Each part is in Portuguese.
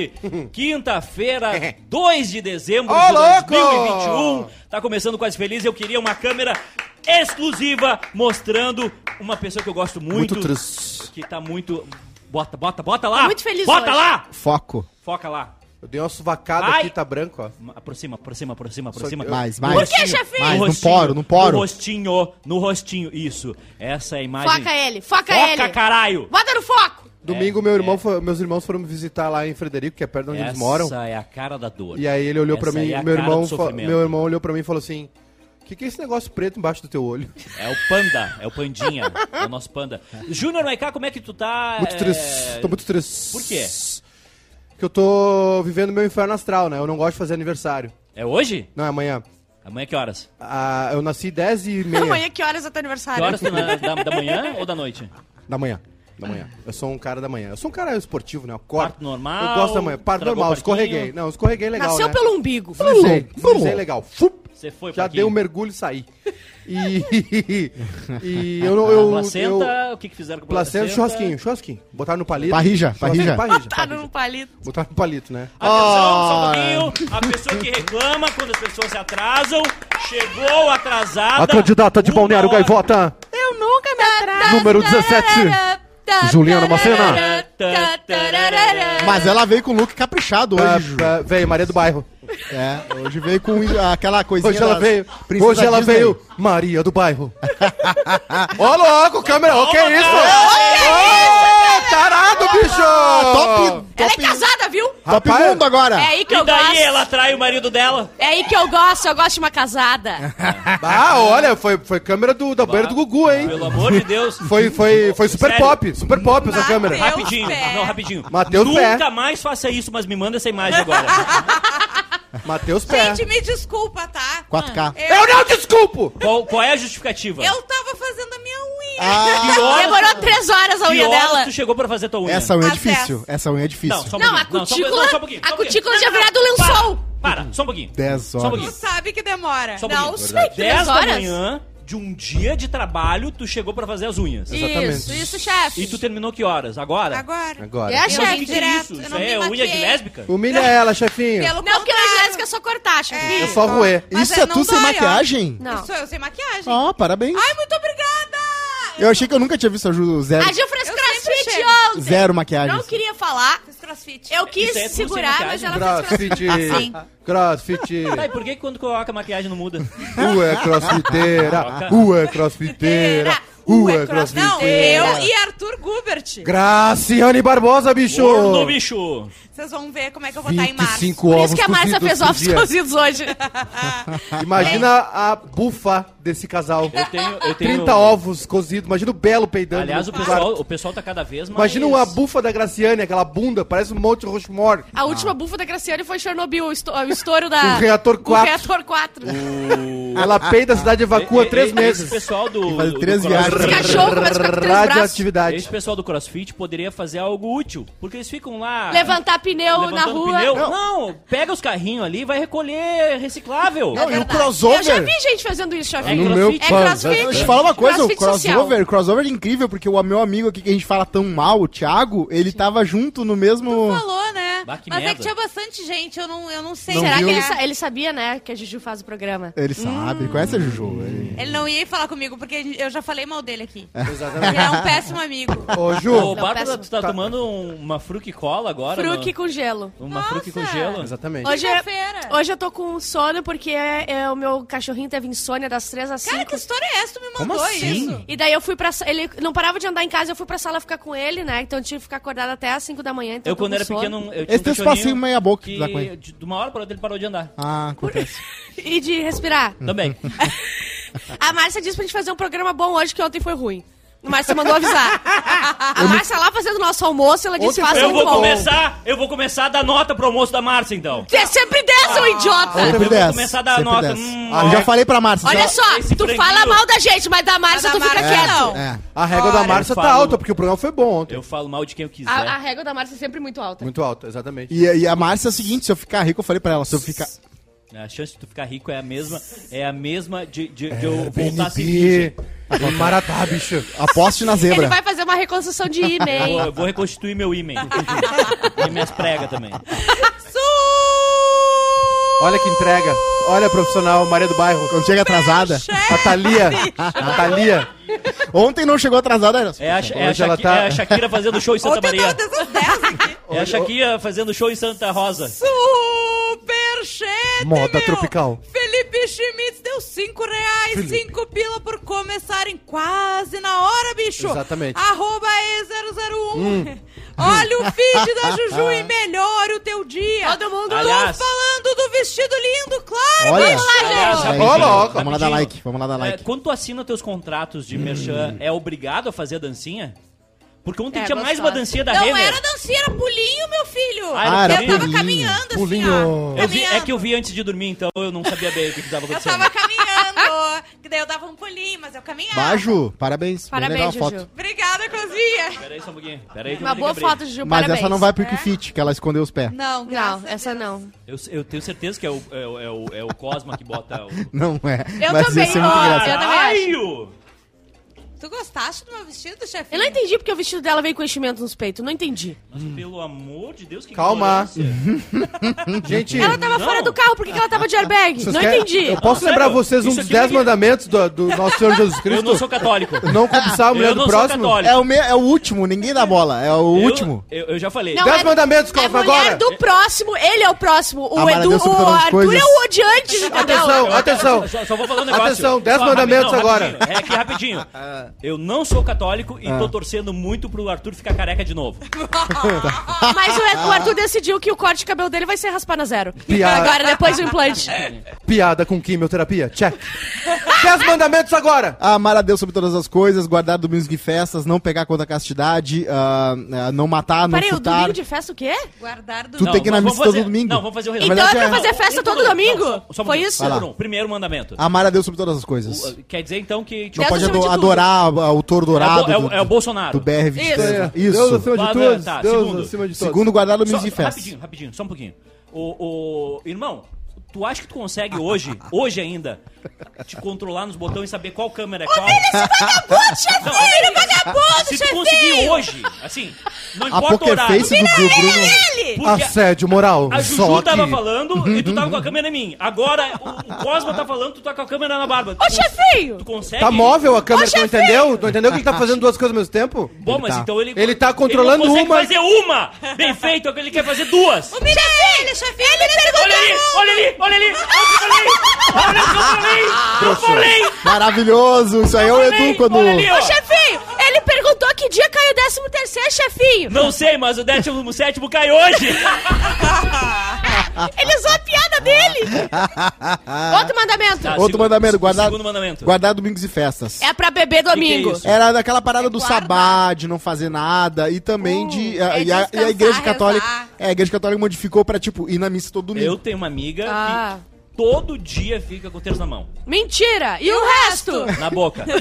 hoje, quinta-feira, 2 de dezembro de louco! 2021. Tá começando quase feliz. Eu queria uma câmera exclusiva mostrando uma pessoa que eu gosto muito. Muito triste. Que tá muito. Bota, bota, bota lá! Tá muito feliz Bota hoje. lá! Foco. Foca lá. Eu dei uma suvacada Vai. aqui, tá branco, ó. Aproxima, aproxima, aproxima, aproxima. eu- Mais, No mais. Por que, chefinho? Mais, no poro, não poro. No rostinho, no rostinho, isso. Essa é a imagem. Foca ele, foca, Foca, ele. caralho! Bota no foco. Domingo, meu irmão foi- meus irmãos foram me visitar lá em Frederico, que é perto de onde eles moram. Essa é a cara da dor. E aí ele olhou pra Essa mim, aí é a meu cara irmão, do fa- sofrimento. meu irmão olhou pra mim e falou assim: "O que, que é esse negócio preto embaixo do teu olho?" É o panda, é o pandinha, é o nosso panda. Júnior Maiká, como é que tu tá? Muito é, triste. Tô muito triste. Por quê? Porque eu tô vivendo meu inferno astral, né? Eu não gosto de fazer aniversário. É hoje? Não, é amanhã. Amanhã que horas? Ah, eu nasci 10 e meia Amanhã que horas é teu aniversário? Que horas tu na- da, da manhã ou da noite? da manhã. Da manhã. Eu sou um cara da manhã. Eu sou um cara esportivo, né? Eu corto. Parto normal, Eu gosto da manhã. Parto normal, escorreguei. Não, escorreguei legal, Nasceu né? pelo umbigo. Deslizei, deslizei legal. Fup, Você foi já dei um mergulho e saí. E, e eu não. Eu, placenta, eu, o que que fizeram com placenta, placenta? churrasquinho, churrasquinho. Botaram no palito. Parrija, parrija. parrija, Tá parrija. num palito. Botaram no palito, né? Atenção, só pouquinho. A pessoa que reclama quando as pessoas se atrasam, chegou atrasada. A candidata de Balneário Gaivota, Eu nunca me atraso. número 17. Juliana Macena. Mas ela veio com o look caprichado hoje, Ju. ah, Veio, Maria do Bairro. É, hoje veio com aquela coisinha Hoje ela das veio. Hoje ela Disney. veio, Maria do Bairro. Ô, louco, câmera, ô, que Calma, isso? Ô, tarado, bicho! Top, Ela é casada, viu? top Rapaz, mundo agora. É aí que eu E daí gosto. ela trai o marido dela? É aí que eu gosto, eu gosto de uma casada. Ah, olha, foi, foi câmera do, da banheira do Gugu, hein? Pelo amor de Deus. Foi, foi, foi super Sério? pop, super pop essa câmera. Rapidinho, Pé. não, rapidinho. Mateus Nunca Pé. mais faça isso, mas me manda essa imagem agora. Matheus Pé. Gente, me desculpa, tá? 4K. Eu, Eu não desculpo! Qual, qual é a justificativa? eu tava fazendo a minha unha. Ah, Que horas- Demorou três horas a que unha horas dela. tu chegou pra fazer tua unha? essa unha é Acesso. difícil. Essa unha é difícil. Não, só um Não, a pouquinho. só um pouquinho, cutícula- só um pouquinho, a só um pouquinho. cutícula já Não, não, virado não, lençol. Para, para, só um pouquinho. 10 Só um horas. Tu pouquinho. sabe que demora. Só um Não pouquinho. sei, 10 três da horas. manhã de um dia de trabalho, tu chegou pra fazer as unhas. Exatamente. Isso, isso, chefe. E tu terminou que horas? Agora? Agora. Agora. É chefe. que é direto. isso? eu Isso não me é unha de maquiei. lésbica? Humilha ela, chefinho. Pelo Não, porque contrário. a Jéssica é só cortar, chefe. Eu só roer. Mas Isso é, é não tu sem dói, ó. maquiagem? Não. Isso eu sem maquiagem. Ó, parabéns. Ai, muito obrigada! Eu achei que eu nunca tinha visto a Ju zero, A Gil fez crossfit ontem. zero maquiagem. Não queria falar. Fiz crossfit. Eu quis Isso é sem segurar, mas maquiagem? ela fez crossfit. Crossfit. Sim. Crossfit. Tá, e por que que quando coloca maquiagem não muda? Ué, crossfiteira. Ué, crossfiteira. Ué, Não, crossfiteira. eu e Arthur Gubert. Graciane Barbosa, bicho. Gordo, bicho! Vocês vão ver como é que eu vou estar em março. 25 Por ovos isso que a Márcia cozidos fez ovos cozidos hoje. Imagina a bufa desse casal. Eu tenho, eu tenho... 30 ovos cozidos. Imagina o Belo peidando. Aliás, o pessoal, quarto. o pessoal tá cada vez mais... Imagina uma bufa da Graciane, aquela bunda, parece um monte de Rushmore. A última bufa da Graciane foi Chernobyl, o esto- o estouro da... O reator O 4. reator 4. Ela peida, a cidade evacua E- e- três Esse meses. pessoal do... Faz três do viagens. Os cachorros começam a ficar com três braços. Radioatividade. Esse pessoal do CrossFit poderia fazer algo útil, porque eles ficam lá... Levantar pneu na levantando rua. pneu. Não. pega os carrinhos ali e vai recolher reciclável. Não, e o Eu já crossover. vi gente fazendo isso, já vi. É No meu É crossfit. Deixa eu te falar uma coisa, o Crossfit crossover, crossover é incrível, porque o meu amigo aqui que a gente fala tão mal, o Thiago, ele tava junto no mesmo... Falou, né? Bah, Mas é merda. que tinha bastante gente, eu não, eu não sei. Não Será viu? que ele, sa- ele sabia, né, que a Juju faz o programa? Ele sabe, ele conhece a Juju. ele- Ele não ia falar comigo, porque eu já falei mal dele aqui. Exatamente. Ele é um péssimo amigo. Ô, Ju. Ô, Não, Bárbara, péssimo. tu tá, tomando um- uma fruque cola agora? Fruque com gelo. Uma fruque com Nossa. gelo? Exatamente. Hoje, Quinta-feira. hoje eu tô com sono porque é, é, o meu cachorrinho teve insônia das três às Cara, cinco. que história é essa? Tu me Como mandou assim? isso. E daí eu fui pra. sa- Ele não parava de andar em casa, eu fui pra sala ficar com ele, né? Então eu tive que ficar acordada até às 5 da manhã. Então Eu, tô quando com era sono. pequeno, eu tinha Esse um teu espacinho meia boca que com ele. de, de uma hora para outra ele parou de andar. Ah, acontece. E de respirar. Também. A Márcia disse pra gente fazer um programa bom hoje, que ontem foi ruim. A Márcia mandou avisar. A Márcia lá fazendo nosso almoço, ela disse: faça eu um vou bom. começar, eu vou começar a dar nota pro almoço da Márcia, então. Você sempre dessa, ô idiota! Sempre Eu vou desce, começar a dar sempre nota. Hum, Ah, eu já falei pra Márcia. Olha já- só, esse tu franguinho- fala mal da gente, mas da Márcia Mas tu fica Márcia, quieto. não. É. A régua da Olha, Márcia eu tá falo- alta, porque o programa foi bom ontem. Eu falo mal de quem eu quiser. A, a régua da Márcia é sempre muito alta. Muito alta, exatamente. E, e a Márcia é o seguinte, se eu ficar rico, eu falei pra ela, se eu ficar... A chance de tu ficar rico é a mesma, é a mesma de, de, de eu BNB, voltar a ser virgem. Maratá, bicho. Aposte na Ele zebra. vai fazer uma reconstrução de Eu vou, e-mail. eu vou reconstituir meu e-mail. e minhas pregas também. Olha que entrega. Olha profissional, Maria do Bairro. Quando chega atrasada. A Thalia. A Thalia. Ontem não chegou atrasada. Era... É a, é a Hoje ela Shaki- tá- é a Shakira fazendo show em Santa Ontem eu Maria. tava dessas 10 aqui. É a Shakira fazendo show em Santa Rosa. Superchat, Moda meu. tropical. Felipe Schmitz deu 5 reais, Felipe. 5 pila por começarem quase na hora, bicho. Exatamente. Arroba E001. Olha o feed da Juju e melhore o teu dia. Todo mundo Aliás- Tô falando do vestido lindo, claro. Olha. Vamos lá, Aliás, gente. rapidinho, Ó, louco. Vamos lá dar like. Vamos lá dar É, like. quando tu assina teus contratos de merchan, é obrigado a fazer a dancinha? Porque ontem É, tinha mais uma dancinha da Não Renner. era dancinha, era pulinho, meu filho. Ah, era eu tava pulinho. caminhando assim, Pulinho. ó. Eu vi, é que eu vi antes de dormir, então eu não sabia bem o que estava Eu acontecendo. tava caminhando. que daí eu dava um pulinho, mas eu caminhava. Baju, parabéns. Parabéns, legal a Juju. foto. Obrigada, cozinha. Pera aí só um pouquinho. Pera aí que eu Uma boa que abrir. foto, Juju, Mas parabéns. essa não vai pro Fit, que ela escondeu os pés. Não, Não, a essa não. Eu, eu tenho certeza que é o, é, é o, é o Cosma que bota o... Não é. Eu Mas também, ia ser muito engraçado. Eu também acho. Tu gostaste do meu vestido, chefe? Eu não entendi porque o vestido dela veio com enchimento nos peitos. Não entendi. Mas pelo amor de Deus, que Calma. Gente, Ela tava Não. fora do carro, por que que ela tava de airbag? vocês Não querem- entendi. Eu posso lembrar sério, vocês um isso dos aqui 10 não- mandamentos do, do nosso Senhor Jesus Eu Cristo? não sou católico. Não cobiçar a mulher Eu do não próximo? sou católico. É o, me, é o último, ninguém dá bola. É o Eu- último. Eu, eu já falei. Não, Dez é- mandamentos, É Cosma, mulher agora. do próximo, ele é o próximo. O Amar a Edu, Deus sobre o todas as Arthur coisas. é o odiante, entendeu? Atenção, Eu- atenção. Só, só vou falar um negócio. Atenção, dez Só, mandamentos rapidinho, agora. rapidinho. É aqui rapidinho. Eu não sou católico e tô torcendo muito pro Arthur ficar careca de novo. Mas o, o Arthur decidiu que o corte de cabelo dele vai ser raspar na zero. Piada. Agora, depois do implante. Piada com quimioterapia? Check. 10 mandamentos agora. Amar a Deus sobre todas as coisas, guardar domingos de festas, não pegar contra a castidade, ah, ah, não matar, não Peraí, o furtar. domingo de festa o quê? Guardar do... Tu tem que ir na vamos missa todo fazer- domingo. Não, vamos fazer o Então resumo. verdade é pra é- fazer festa Um todo domingo? Não, só- só um Foi isso? Um Vai por lá. Primeiro mandamento. Amar a Deus sobre todas as coisas. O- Quer dizer então que... tipo, Não Deus pode acima de ado- tudo. adorar ah, o touro dourado É o- do, é o Bolsonaro. do BR-23. Isso. Isso. Deus acima de todos. tá, Deus segundo. acima de todos. Segundo, guardar Só, domingos de festas. rapidinho, rapidinho, só um pouquinho. O, o- irmão, tu acha que tu consegue hoje, hoje ainda, te controlar nos botões e saber qual câmera é qual? Não, Ele é vagabundo, Se tu conseguir hoje, assim, não A importa o poker horário. face do, do Bruno. Ele! Porque Assédio moral. a Só Juju aqui. tava falando e tu tava com a câmera em mim. Agora o, o Cosma tá falando, tu tá com a câmera na barba. Ô, chefinho! Tu consegue? Tá móvel a câmera, Ô, tu não chefinho! entendeu? Tu entendeu que ele tá fazendo duas coisas ao mesmo tempo? Bom, mas tá. então ele... Ele tá controlando ele não consegue uma. fazer uma! Bem feito, é que ele quer fazer duas! Humilha ele, chefinho! Ele Olha ali, olha ali, olha ali! Eu falei! Olha o que eu falei! Eu falei! Maravilhoso! Isso aí é o Edu quando. Olha ali, ó. Ô, chefinho! Ele perguntou que dia caiu o 13 terceiro, chefinho! Não sei, mas o 17 cai hoje! Ele usou a piada dele! Outro mandamento. Tá. Outro Segundo- mandamento, guardar, segundo mandamento. guardar domingos e festas. É pra beber domingo. Que que é isso? Era daquela parada do Guardar. sabá, de não fazer nada, e também de. a- é e, a, e a descansar, igreja católica. rezar. É, a igreja católica modificou pra, tipo, ir na missa todo domingo. Eu tenho uma amiga Ah. Todo dia fica com o terço na mão, Mentira! E, o resto? na boca.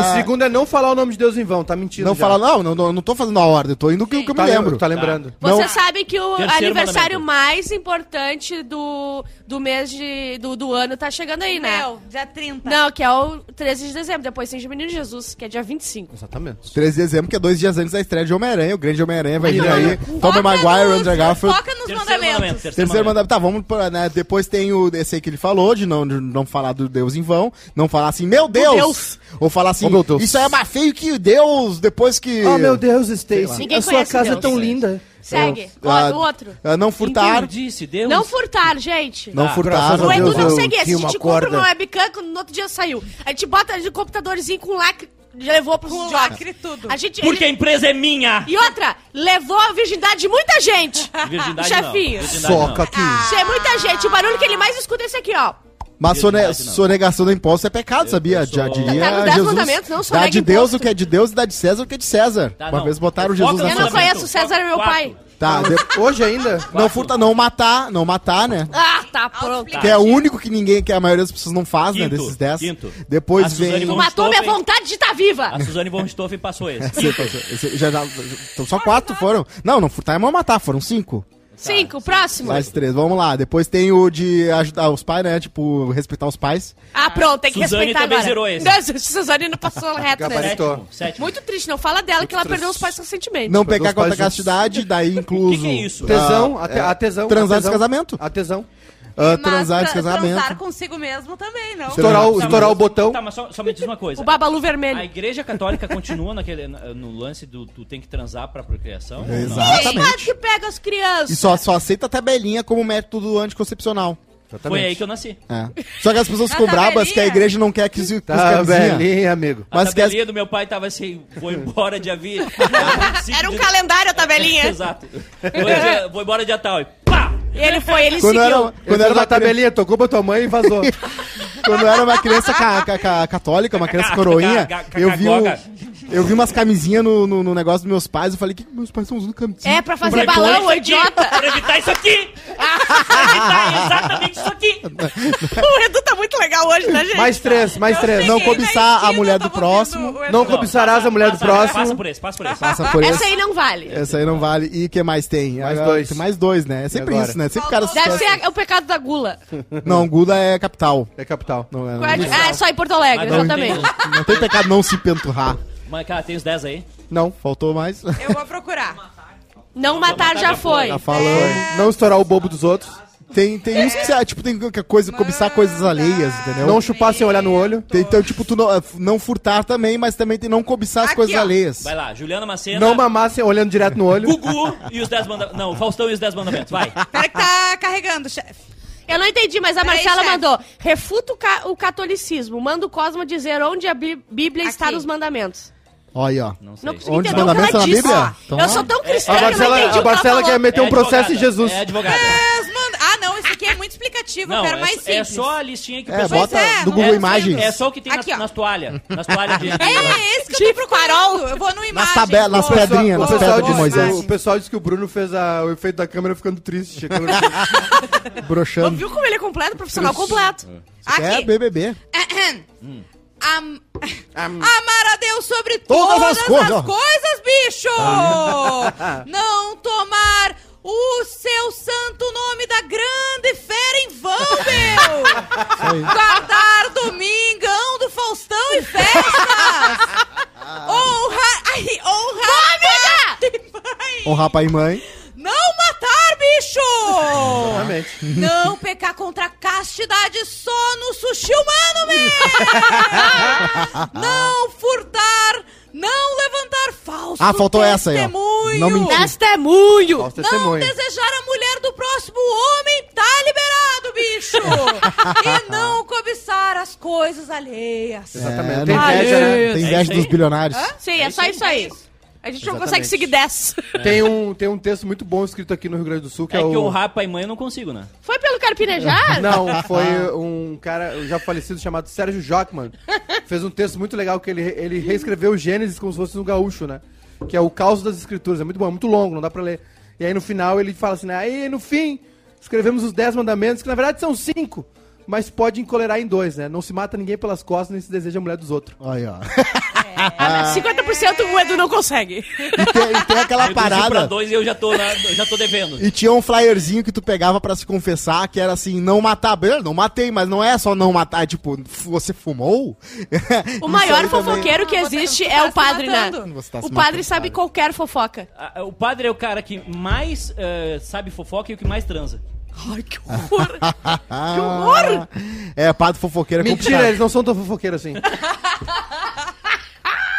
O segundo é não falar o nome de Deus em vão, tá mentindo. não já. fala, não, não, não, não tô fazendo a ordem, tô indo que, que eu me Tá, lembro. Tá lembrando. Você Não. sabe que o Terceiro aniversário mandamento. mais importante do, do mês de, do, do ano tá chegando aí, né? Meu, dia 30. Não, que é o 13 de dezembro. Depois tem o Menino Jesus, que é dia 25. Exatamente. 13 de dezembro, que é dois dias antes da estreia de Homem-Aranha. O grande Homem-Aranha vai vir aí. Tobey Maguire, Andrew Garfield. Foca nos Terceiro mandamentos. mandamento. Terceiro mandamento, tá, vamos pra, né, depois tem o, esse aí que ele falou, de não, de não falar do Deus em vão, não falar assim, meu Deus! Deus. Ou falar assim, Oh, meu Deus. isso aí é mais feio que Deus, depois que... Oh, meu Deus, Stacy. Ninguém A sua casa é Deus. tão linda. Segue. Ah, o outro. ah, não furtar, disse, Deus. Não furtar, gente. não Ah, furtar, O a Edu Deus, não eu segue esse. A gente compra uma webcam, no outro dia saiu. A gente bota no computadorzinho com lacre, já levou pro lacre e tudo. A gente, Porque a ele- empresa é minha! E outra, levou a virgindade de muita gente. Virgindade Chefinho. não. Virgindade Soca não. aqui. Che- muita gente. O barulho que ele mais escuta é esse aqui, ó. mas sone, sonegação do imposto é pecado, sabia? eu sou- Já diria Tá dez Jesus. não dá de Deus imposto. o que é de Deus e dá de César o que é de César. Tá, Uma não. vez botaram Foca Jesus na Eu não conheço o César, é meu Quatro. pai. Tá, de- Hoje ainda? não furta, não matar, não matar, né? Ah, tá pronto. Que é o único que ninguém, que a maioria das pessoas não faz, né? Quinto, Desses 10. quinto. Depois A Suzane vem. von- Matou minha vontade de estar viva. A Suzane von Richthofen passou esse. Esse- esse- já, já- então só quatro foram. Não, não furtar é mão matar, foram cinco. Cinco, próximo. Mais três. Vamos lá. Depois tem o de ajudar os pais, né? Tipo, respeitar os pais. Ah, pronto, tem que Suzane respeitar também agora. zerou esse. Não, Suzane não passou reto nesse. Gabaritou. Sétimo, sétimo. Muito triste, não fala dela que ela perdeu os pais recentemente. Não os pais contra a juntos. castidade, daí incluso. Que que é isso? Tesão, a, te- é, a tesão. transar a esse casamento. A tesão. Mas transar tra- casamento. Transar consigo mesmo também, não. Estourar, o, Tá, estourar mas- o botão. Tá, mas só, só me diz uma coisa. O babalu A vermelho. igreja católica continua naquele, na- no lance do tu tem que transar pra procriação? Exatamente. pais que pega as crianças. E só, só aceita a tabelinha como método anticoncepcional. Foi aí que eu nasci. É. Só que as pessoas A ficam brabas tabelinha? que a igreja não quer que use Tá, velhinho, amigo. A Mas que as- tabelinha do meu pai tava assim, vou embora dia 20. Era um calendário a tabelinha. Exato. Vou, dia- vou embora dia tal. E ele foi, ele Quando seguiu. era, Quando era uma tabelinha, tocou pra tua mãe e vazou. quando eu era uma criança ca- ca- ca- católica, uma criança coroinha, eu vi, um, eu vi umas camisinhas no, no, no negócio dos meus pais. Eu falei, que que meus pais estão usando camisinha? É, pra fazer Pra balão, ô idiota. Pra evitar isso aqui! Pra evitar exatamente isso aqui! o Edu tá muito legal hoje, né, gente? Mais três, mais Eu três. Não cobiçar a mulher do próximo. Não cobiçarás a mulher do próximo. Passa por esse, passa por esse. Passa por Essa aí não vale. Essa aí não vale. E o que mais tem? Mais Agora, dois. Tem mais dois, né? É sempre isso, né? Sempre o cara Deve ser a- o pecado da gula. Não, Gula é capital. É capital. Não, é, não, Ah, é só em Porto Alegre, Mas não exatamente. não tem pecado não se penturrar. Mas, cara, tem os 10 aí. Não. Faltou mais? Eu vou procurar. Não matar já foi. Tá falando. Não estourar o bobo dos outros. Tem, tem uns que você, tipo, tem que coisa, cobiçar coisas alheias, entendeu? Não chupar sem olhar no olho. Tem, então, tipo, tu não, não furtar também, mas também tem não cobiçar as Aqui, coisas ó. alheias. Vai lá, Juliana Macena, Não mamar sem olhando direto no olho. Gugu e os 10 mandamentos. Não, Faustão e os 10 mandamentos. Vai. Pera que tá carregando, chefe. Eu não entendi, mas a Marcela chefe. mandou. Refuta o, ca- o catolicismo. Manda o Cosmo dizer onde a Bí- Bíblia está Aqui. nos mandamentos. Olha aí, ó. Não. Não consegui Onde os entender o que mandamentos ela na disse. Bíblia? Então, eu ó. sou tão A cristã que eu não Marcela, entendi a o que ela Marcela quer meter um processo em Jesus. É advogada. Os aqui é muito explicativo. Não, eu quero é, mais é simples. só a listinha que o É, pessoal... bota é, no Google é Imagens. É só o que tem Aqui, nas, toalhas. Nas toalhas de... É esse que eu tô procurando. Eu vou no imagem. Nas tabelas, nas pedrinhas, nas O pessoal, pedras de disse, Moisés. o pessoal disse que o Bruno fez a- o efeito da câmera ficando triste. chegando- Não Broxando. viu como ele é completo? Profissional completo. É Aqui. BBB. Am- Amar a Deus sobre Todas todas, as as, coisas. coisas, bicho! Não tomar o seu santo nome da grande fera em vão, meu! Guardar domingão do Faustão e festas! Honrar... Ai, e mãe! Honrar pai e mãe. Não matar, bicho! Exatamente. Não pecar contra a castidade só no sushi humano, meu! não furtar, não levantar falso Ah, faltou essa aí, ó. testemunho. Não mentir. Testemunho. Falso Não testemunho. desejar a mulher do próximo homem, tá liberado, bicho! e não cobiçar as coisas alheias. Exatamente. É, Tem não- inveja, né? Tem inveja dos bilionários. Sim, é só isso aí. A gente não consegue Exatamente. seguir 10. Tem um, tem um texto muito bom escrito aqui no Rio Grande do Sul, que É é, que o... honrar pai e mãe eu não consigo, né? Foi pelo Carpinejar? Não, foi um cara já falecido chamado Sérgio Jockman. Fez um texto muito legal que ele, ele reescreveu o Gênesis como se fosse um gaúcho, né? Que é o caos das escrituras. É muito bom, é muito longo, não dá pra ler. E aí no final ele fala assim, né? Aí no fim, escrevemos os dez mandamentos, que na verdade são cinco. Mas pode encolerar em dois, né? Não se mata ninguém pelas costas, nem se deseja a mulher dos outros. Aí, ó. Ah, 50% o Edu não consegue. E tem, e tem aquela pra parada. dois e eu já tô, na- eu já tô devendo. E tinha um flyerzinho que tu pegava pra se confessar, que era assim, não matar. Beleza, Não matei, mas não é só não matar, é tipo, você fumou? O maior também. fofoqueiro que existe você é tá o padre, né? tá O padre matando, sabe qualquer fofoca. O padre é o cara que mais eh, sabe fofoca e o que mais transa. Ai, que horror. Que horror! É, padre fofoqueiro é Mentira, complicado. eles não são tão fofoqueiros assim.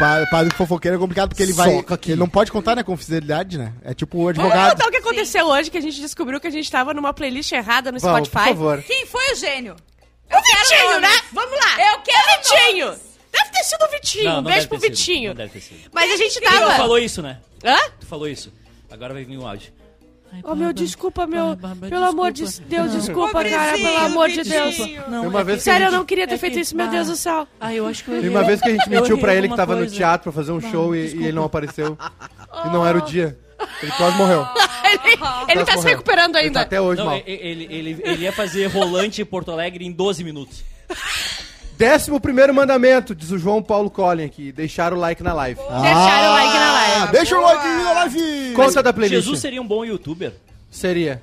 Pa- Padre fofoqueiro é complicado porque ele vai. Soca aqui. Ele não pode contar, né, com fidelidade, né? É tipo o Vamos advogado. contar o que aconteceu hoje, que a gente descobriu que a gente tava numa playlist errada no Vamos, por Spotify. favor. Quem foi o gênio? O Vitinho, né? Vamos lá. Eu quero o Vitinho. Deve ter sido o Vitinho. Não, um não beijo pro sido, Vitinho. não deve ter sido. Mas a gente Tu tava... falou isso, né? Hã? Tu falou isso. Agora vai vir o áudio. Oh, meu, desculpa, meu. Bárbara, Pelo amor de desculpa. Deus, desculpa, cara. Pelo amor de Deus. Não, uma é vez que- Sério, eu gente- não queria ter é feito que- isso, meu Deus do céu. Ah, eu acho que eu uma vez que a gente Eu mentiu pra ele que tava no coisa. teatro pra fazer um show e, e ele não apareceu. E não era o dia. Ele quase morreu. Ele, ele tá Quase se morreu. recuperando Ele tá ainda. até hoje Não, mal. ele, ele, ele, ele ia fazer rolante em Porto Alegre em 12 minutos. Décimo primeiro mandamento, diz o João Paulo Collin aqui. Deixar o like na live. Deixaram o like na live. Ah, Deixa o like na live! Conta da playlist. Jesus seria um bom youtuber. Seria.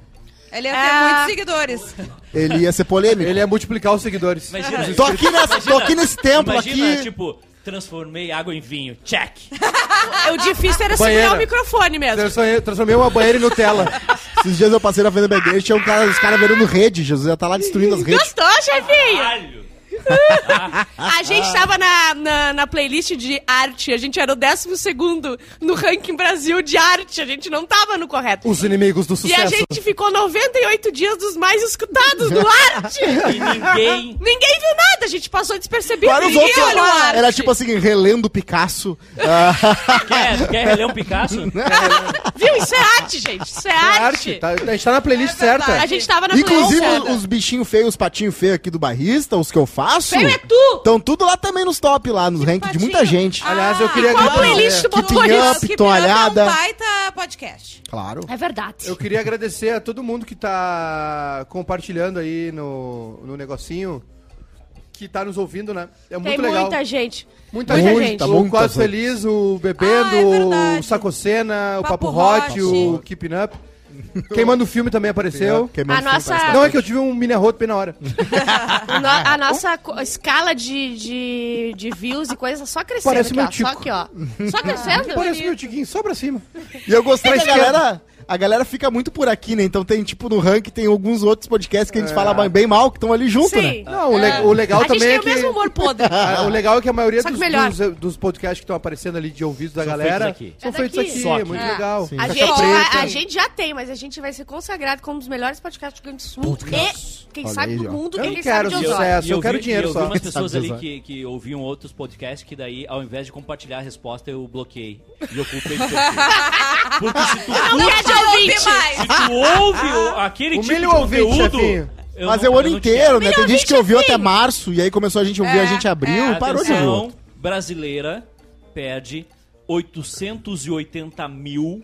Ele ia ter Ah. muitos seguidores. Ele ia ser polêmico. Ele ia multiplicar os seguidores. Imagina, Tô aqui, nessa, tô aqui nesse templo imagina, aqui. tipo, transformei água em vinho. Check. O difícil era Banheira. segurar o microfone mesmo. Transformei, transformei uma banheira em Nutella. Esses dias eu passei na frente da minha igreja, tinha um cara, os caras virando rede. Jesus ia estar lá destruindo as redes. Gostou, chefinho? Caralho. A gente tava na, na, na playlist de arte. A gente era o 12 no ranking Brasil de arte. A gente não tava no correto. Os inimigos do E sucesso. a gente ficou 98 dias dos mais escutados no arte. E ninguém. Ninguém viu nada, a gente passou despercebido. Para os Ninguém outros, olhou a arte. era tipo assim, relendo Picasso. Ah, Quer, quer reler um Picasso? Viu? Isso é arte, gente. Isso é, É arte. arte. Tá, a gente tá na playlist É certa. A gente tava na Inclusive, playlist. os, os bichinhos feios, os patinhos feios aqui do barrista, os que eu faço. Feio é tu! Estão tudo lá também nos top, lá, nos rankings de muita gente. Aliás, eu queria Qual agradecer. playlist tu botou Keeping isso? Up, Que toalhada. é um baita podcast. Claro. É verdade. Eu queria agradecer a todo mundo que tá compartilhando aí no, no negocinho. Que tá nos ouvindo, né? É Tem muito legal. muita gente. Muita muita gente. gente. Tá o muita Quase gente. Feliz, o Bebendo, Ah, é verdade. o Sacocena, o Papo Papo Hot, Hot. o Keeping Up. Quem manda o filme também apareceu. Que A nossa- Não, é que eu tive um mini arroto bem na hora. No- a nossa co- escala de, de, de views e coisas só crescendo. Parece aqui, meu ó. Só tico. aqui, ó. Só crescendo. Parece meu tiquinho, só pra cima. E eu gostei Pra que a esquerda. galera. A galera fica muito por aqui, né? Então tem, tipo, no ranking tem alguns outros podcasts que a gente É. fala bem mal, que estão ali junto, Sim. né? Não, o, le- o legal a gente também tem é o que... mesmo humor podre. O legal é que a maioria que dos, melhor. dos, dos podcasts que estão aparecendo ali de ouvidos da São galera feitos aqui. são É feitos aqui. Só É aqui. muito É. legal. Sim. A gente, a, a gente já tem, mas a gente vai ser consagrado como um dos melhores podcasts do Grande Sul. E, quem Olha sabe aí, do mundo, Eu quem não sabe quero de sucesso. Osório. eu quero dinheiro eu só. vi umas pessoas ali que, que ouviam outros podcasts que daí, ao invés de compartilhar a resposta, eu bloqueei. E do perfil. Porque se tu, Não quer de ouvinte. se tu ouve o- aquele tipo de Humilha o ouvinte, conteúdo... chefinho. eu Mas não- é o ano eu não te inteiro, né? Tem gente que ouviu até março, e aí começou a gente ouvir, É, a gente abriu é. e parou de Atenção, ouvir. brasileira perde 880 mil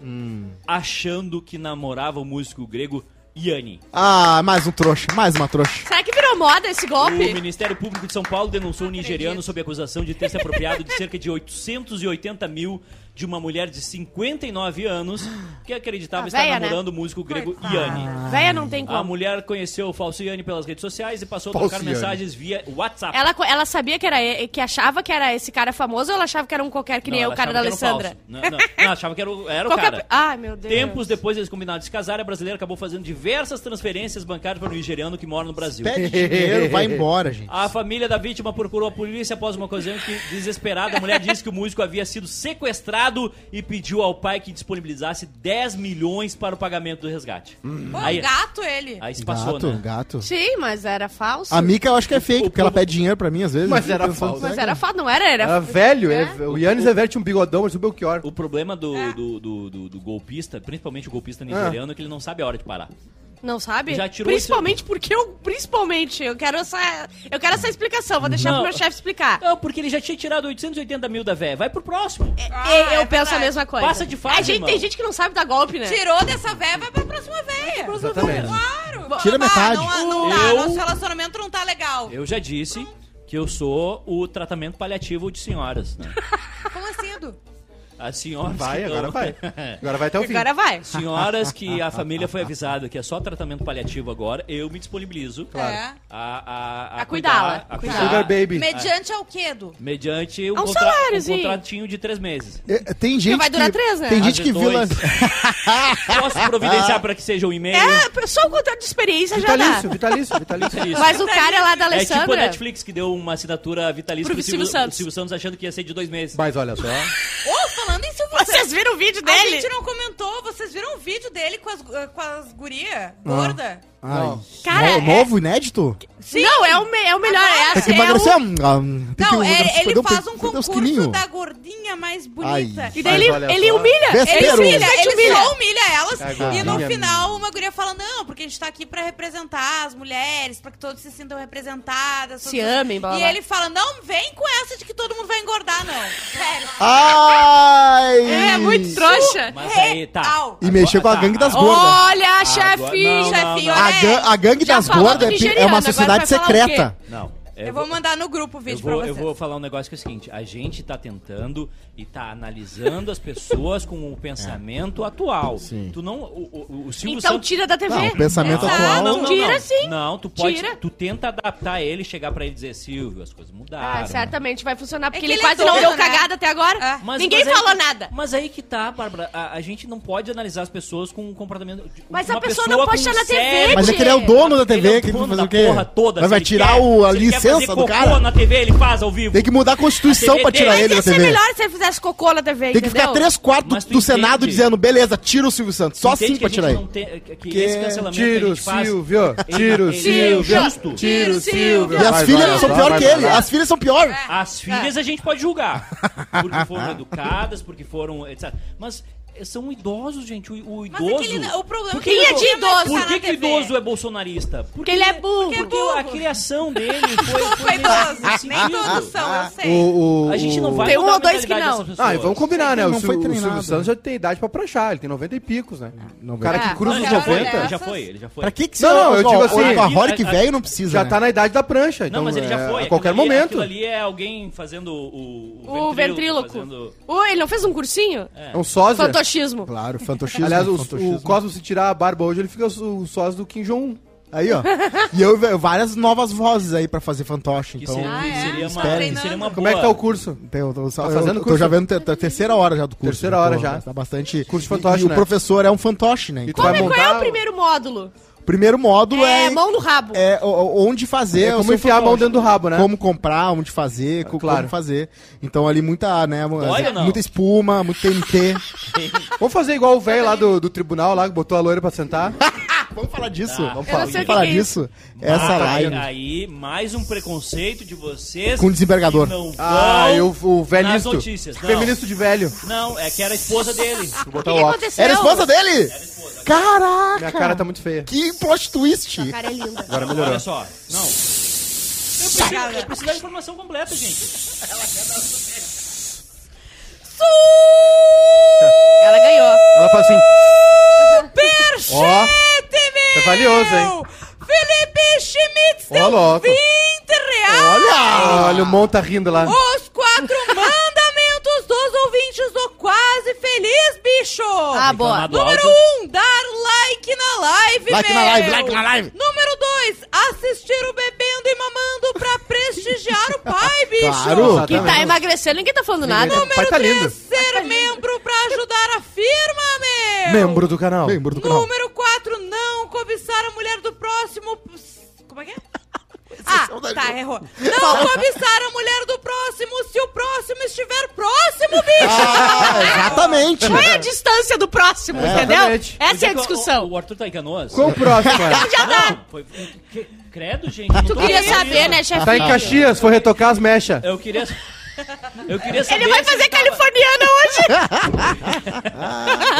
achando que namorava o músico grego Yanni. Ah, mais um trouxa, mais uma trouxa. Será que virou moda esse O golpe? Ministério Público de São Paulo denunciou um nigeriano sob acusação de ter se apropriado de cerca de 880 mil de uma mulher de 59 anos que acreditava Ah, estar véia, né? namorando o músico grego Yanni. Véia não tem A como. mulher conheceu o falso Yanni pelas redes sociais e passou a Falso trocar Yanni. mensagens via WhatsApp. Ela, ela sabia que era e- que achava que era esse cara famoso ou ela achava que era um qualquer que nem Não, eu, o cara da um Alessandra? Não, não, não, achava que era o, era o cara. Ai, meu Deus. Tempos depois eles combinaram de se casar, a brasileira acabou fazendo diversas transferências bancárias para o nigeriano que mora no Brasil. Pede dinheiro, vai embora, gente. A família da vítima procurou a polícia após uma ocasião que, desesperada, a mulher disse que o músico havia sido sequestrado e pediu ao pai que disponibilizasse 10 milhões para o pagamento do resgate. Pô, Aí, gato ele. aí se passou, Gato, né? gato. Sim, mas era falso. A Mika eu acho que é fake, o porque ela povo- pede dinheiro pra mim às vezes. Mas era falso. Mas era falso, não era? Era, Era velho, É. é- o Yannis Evert tinha um bigodão, mas o Belchior. O problema do, É. do, do, do- do golpista, principalmente o Ah. golpista nigeriano, é que ele não sabe a hora de parar. Não sabe? Já tirou principalmente porque eu. Principalmente, eu quero essa. Eu quero essa explicação. Vou deixar Não. pro meu chefe explicar. Não, porque ele já tinha tirado 880 mil da véia. Vai pro próximo. Ah, E- eu é penso a verdade. mesma coisa. Passa de fase, A gente, irmão. tem gente que não sabe dar golpe, né? Tirou dessa véia, vai pra próxima véia. Exatamente. Claro. Tira Ah, metade. Não, não dá, Eu- nosso relacionamento não tá legal. Eu já disse que eu sou o tratamento paliativo de senhoras. Né? Como assim, Edu? As senhoras. Vai, que agora vai. Agora vai até o fim. Agora vai. Senhoras que a família foi avisada que é só tratamento paliativo agora, eu me disponibilizo É. a, a, A cuidá-la. a Cuidar. Sugar Baby. Mediante ao quê, Edu? mediante um, É um contra- um contratinho de três meses. É, Tem gente vai durar que, três, né? Tem gente que vezes viu lá... dois. Posso providenciar para que seja um e-mail? É, só o contrato de experiência já Vitalício, dá. vitalício, vitalício. Isso. Mas o cara lá da É tipo a Alessandra. Netflix que deu uma assinatura vitalícia Pro pro Silvio Silvio, Santos. Silvio Santos achando que ia ser de dois meses. Mas olha só. Vocês viram o vídeo A dele? gente não comentou, vocês viram o vídeo dele com as, com as gurias gorda? Ai, Não. Cara, no- é- novo, inédito? Não, é o, me- é o melhor. É, Tem que é emagrecer. o... ah, tem Não, que- é- ele faz um concurso da gordinha mais bonita. Ai. E daí ele, ele humilha. Ele humilha, Ele humilha. só humilha elas É, e no final uma guria fala, não, porque a gente tá aqui pra representar as mulheres, pra que todos se sintam representadas. Se todos- amem, blá, blá, E ele fala, não vem com essa de que todo mundo vai engordar, não. Sério. Ai! É muito trouxa. Mas aí, tá. E mexeu com a Tá, gangue das ah, gordas. Olha, Agora- chefe. não, chefe, não, olha A, é. gan- a gangue das gordas é é uma agora sociedade secreta. Não. É, Eu vou mandar no grupo o Eu vídeo vou, pra eu vocês. vou falar um negócio que é o seguinte: a gente tá tentando e tá analisando as pessoas com o pensamento atual. Sim. Tu não. O, o, o Silvio Então Santos. tira da TV. Não, o pensamento Exato. atual. Não, não, Tira não. sim. Não, tu pode. Tira. Tu tenta adaptar ele, chegar pra ele e dizer, Silvio, as coisas mudaram. Ah, certamente vai funcionar, porque que ele ele é quase não deu né? cagada até agora. É. Mas- Ninguém mas aí falou que- nada. Mas aí que tá, Bárbara. A, a gente não pode analisar as pessoas com um comportamento. de- Mas uma a pessoa não pode estar na TV, Mas é que ele é o dono da TV, Ele é o que ele vai fazer o quê? toda. Mas vai tirar o, a se ele quer licença fazer do cocô cara? na TV, ele faz ao vivo. Tem que mudar a Constituição A pra tirar ele Ia da ser TV. melhor se ele fizesse cocô na TV, Tem que ficar três quartos Mas do Senado dizendo, beleza, tira o Silvio Santos. Só assim que pra tirar ele. tem- que, que Que esse cancelamento que a Tiro, gente faz. Silvio. ele- Tiro, ele é Silvio. justo. Tiro, Silvio. E as filhas vai, são pior vai, que vai, ele. vai. As filhas são pior. As filhas a gente pode julgar. Porque foram educadas, porque foram. Etc. Mas são idosos, gente. O, o Mas idoso. aquele, o problema Por é é de idoso? Por que, que o idoso é bolsonarista? Porque ele é burro. Porque é Porque burro. a criação dele foi. Foi idoso. Nem todos são, eu sei. O, o, A gente não vai Tem um ou dois que não. Ah, e vamos combinar, né? Não O, foi Sil- o treinado. Silvio Santos já tem idade pra pranchar, ele tem 90 e picos, né? O 90. cara É, que cruza os ele já foi, 90 ele já foi, ele já foi. Pra que que você- não, eu digo assim, a Rory velho não precisa, já né? tá na idade da prancha, então Não, mas ele já é, foi. a qualquer momento. Ali é alguém fazendo o. O ventríloco. ele não fez um cursinho? É um sósia. Fantochismo. Claro, fantochismo. Aliás, o, fantochismo. o Cosmo, se tirar a barba hoje, ele fica o, sósia do Kim Jong-un. Aí, ó. E eu várias novas vozes aí pra fazer fantoche. Que Então, seria, Ah, é? seria Está uma, seria uma Como é que boa- tá o curso? Tem, eu, tô- Tá eu- fazendo eu tô curso? já vendo a terceira hora já do curso. Terceira hora Tô- já. Tá bastante. Curso de e- fantoche, e, né? o professor é um fantoche, né? E tu Então, vai Como é, qual é montar o primeiro módulo? O primeiro módulo é, É, mão no rabo. é o- o- onde fazer. É o como seu enfiar a mão dentro do rabo, né? Como comprar, onde fazer, co- claro. como fazer. Então ali muita, né? Ou não? Muita espuma, muito TNT. Vamos fazer igual o velho lá do, do tribunal, lá, que botou a loira pra sentar. Vamos falar disso? Ah, Vamos eu falar, vamos que falar que é isso. disso? Essa Ah, live. Aí, mais um preconceito de vocês. Com desembargador. Ah, e o, o nas velhisto. notícias. Não, Feministo de velho. não, é que era a esposa dele. O que, que aconteceu? Era a esposa dele? Caraca! Minha cara tá muito feia. Que plot twist! A cara é linda. Agora melhorou. Olha só. Não. Eu preciso, eu preciso da informação completa, gente. Ela ganhou. Ela fala assim, Perchete, Ó, meu! é valioso, hein? Felipe Schmitz Ó, deu louco. 20 reais! Olha! olha o Mon tá rindo lá. Os quatro mandamentos dos ouvintes do Quase Feliz, bicho! Ah, boa. Número áudio. um, dar like na live, Like meu! na live, like na live. Número dois, assistir o Bebendo e Mamando pra prestigiar o pai, bicho! Claro. Quem tá emagrecendo, ninguém tá falando nada. Pai tá três, lindo. ser membro pra ajudar a firma, meu! Membro do canal. Membro do canal. Número 4, não cobiçar a mulher do próximo. Como é que é? Ah, tá, errou. Não cobiçar a mulher do próximo se o próximo estiver próximo, bicho! Ah, exatamente! Qual é a distância do próximo, entendeu? exatamente. Essa é a o- discussão. O, o Arthur tá em canoas? Qual o próximo, é? Já tá. Foi, que- credo, gente. Tu queria saber, né, chefinho? Tá em Caxias, foi retocar as mechas. Eu queria. Eu queria saber. Ele vai se fazer tava- californiana hoje.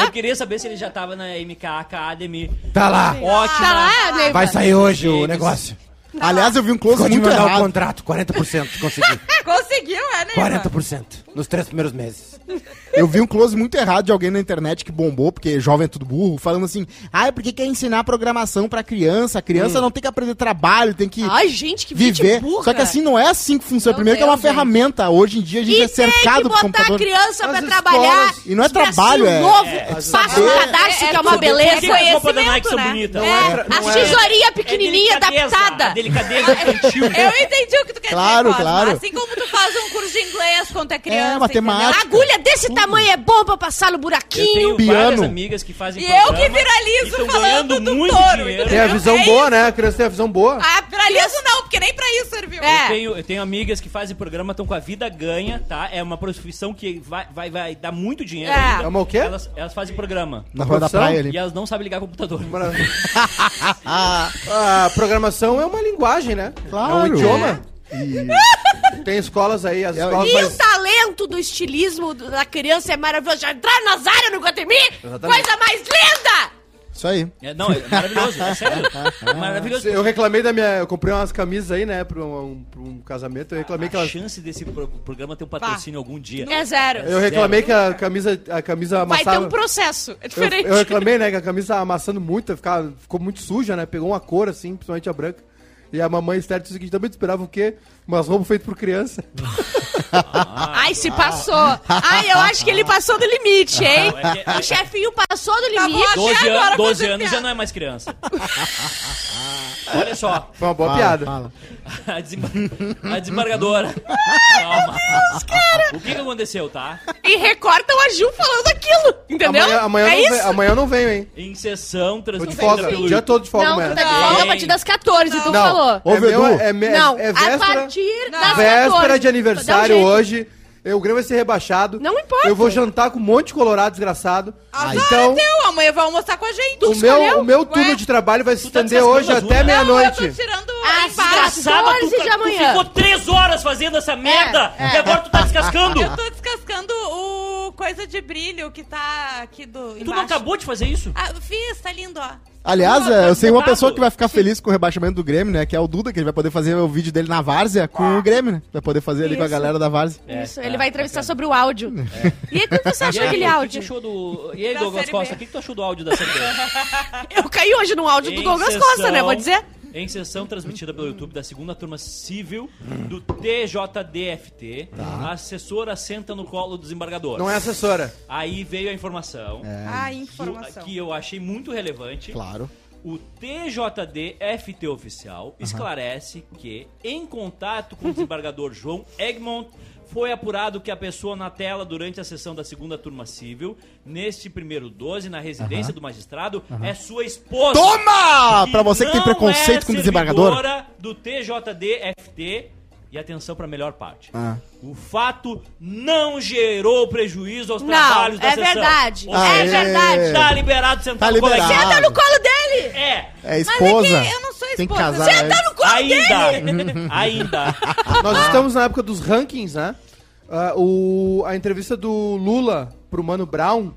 Eu queria saber se ele já tava na MK Academy. Tá lá. Ótima. Tá lá, Neiva? Vai sair hoje o negócio. Aliás, eu vi um close Pode muito mandar o errado. contrato, 40% consegui. Conseguiu, é, né? 40% nos três primeiros meses. Eu vi um close muito errado de alguém na internet que bombou, porque jovem é tudo burro, falando assim: ah, porque quer ensinar programação pra criança? A criança não tem que aprender trabalho, tem que Ai, gente, que viver. burra. Só que assim não é assim que funciona. Meu Primeiro que é uma Deus, gente. ferramenta. Hoje em dia a gente E é tem que cercado por botar a computador. criança pra As trabalhar. escolas- E não é Expressinho trabalho, é- novo, é faça um cadastro é- que é é uma beleza. que Nike são né? bonitas? Não É, é- as não é- tesourinhas É pequenininha adaptada. a Delicadeza infantil. Eu entendi o que tu quer Claro, dizer, Cosma. claro. Assim como tu faz um curso de inglês quando é criança. Matemática. entendeu? Agulha desse tamanho é bom pra passar no Eu buraquinho. tenho Piano. várias amigas que fazem E eu que viralizo e falando do muito touro, dinheiro. Tem a visão É boa, né? A criança tem a visão boa. Ah, viralizo não, porque nem pra isso serviu. É. Eu tenho, eu tenho amigas que fazem programa, estão com a vida ganha, tá? É uma profissão que vai, vai, vai dar muito dinheiro. É. ainda. É uma o quê? Elas, elas fazem programa. Na rua da praia ali. E elas não sabem ligar computador. A programação é uma linguagem, né? Claro. É um idioma. Tem escolas aí, as É, escolas E mais... o talento do estilismo da criança é maravilhoso. Já entraram nas áreas no Guatemi? Exatamente. Coisa mais linda! Isso aí. É, não, é maravilhoso, é sério. É maravilhoso. Eu reclamei da minha... Eu comprei umas camisas aí, né, pra um, pra um casamento. Eu reclamei que A elas... chance desse pro- programa ter um patrocínio algum dia. É zero. Eu reclamei que a camisa, a camisa Vai ter amassava... um processo. É Eu, diferente. eu reclamei, né, que a camisa amassando muito, ficava, ficou muito suja, né? Pegou uma cor assim, principalmente a branca. E a mamãe Esther disse o seguinte, também esperava o quê? Umas roupas feitas por criança. Ai, se passou. Ai, eu acho que ele passou do limite, hein? Não, é que- O chefinho passou do Tá limite. 12, Até agora an 12 fazer anos piada. já não é mais criança. Olha só, Foi uma boa Fala, piada. fala. a, desembar- a desembargadora. Calma. O que, que aconteceu, tá? E recortam a Gil falando aquilo, entendeu? Amanhã, amanhã, é eu não venho, amanhã eu não venho, hein? Em sessão Tô de transmitida pelo O dia todo de folga Não, tu tá de Não. folga a partir das 14, tu Não, falou. Ô, é, meu, Vedu. é, me- Não, é a véspera, partir das 14. véspera de Dá um aniversário jeito. hoje. Eu, o Grêmio vai ser rebaixado. Não importa. Eu vou jantar com um monte de colorado desgraçado. Azar então, é teu, amanhã vai almoçar com a gente. o meu, o meu Ué? turno de trabalho vai se Tu tá estender descascando hoje as até unhas? Não, eu meia-noite. tô tirando Ah, embaixo. Desgraçada, tu, 14 de tu amanhã. ficou três horas fazendo essa merda é. e agora tu tá descascando. Eu tô descascando o coisa de brilho que tá aqui do Tu não acabou de fazer isso? Ah, fiz, tá lindo, ó. Aliás, é, eu tá sei uma pessoa que vai ficar feliz com o rebaixamento do Grêmio, né? Que é o Duda, que ele vai poder fazer o vídeo dele na Várzea com o Grêmio, né? Vai poder fazer ali com a Isso. galera da Várzea. É, Isso, é, ele vai entrevistar bacana. sobre o áudio. E aí, o que você achou aí, aquele o que que áudio? achou do... E aí, Da Douglas Costa, o que, que tu achou do áudio da série B? Eu caí hoje no áudio do Em Douglas sessão- Costa, né? Vou dizer. Em sessão transmitida pelo YouTube da segunda turma civil do TJDFT, a assessora senta no colo do desembargador. Não é assessora. Aí veio a informação A que- informação. que eu achei muito relevante. Claro. O TJD-FT oficial esclarece que, em contato com o desembargador João Egmont, foi apurado que a pessoa na tela durante a sessão da segunda turma civil, neste primeiro 12, na residência do magistrado, é sua esposa. Toma! Pra você que tem preconceito é com o desembargador. servidora do TJD-FT. E atenção pra melhor parte. Ah. O fato não gerou prejuízo aos Não, trabalhos da é sessão. verdade. Ou É seja, verdade. Tá liberado de sentar Tá no coleguinha. liberado. Senta no colo dele! É, É esposa. Mas é que eu não sou Tem que esposa. casar. Senta antes. no colo ainda. ainda. Nós estamos na época dos rankings, né? Ah, o, a entrevista do Lula pro Mano Brown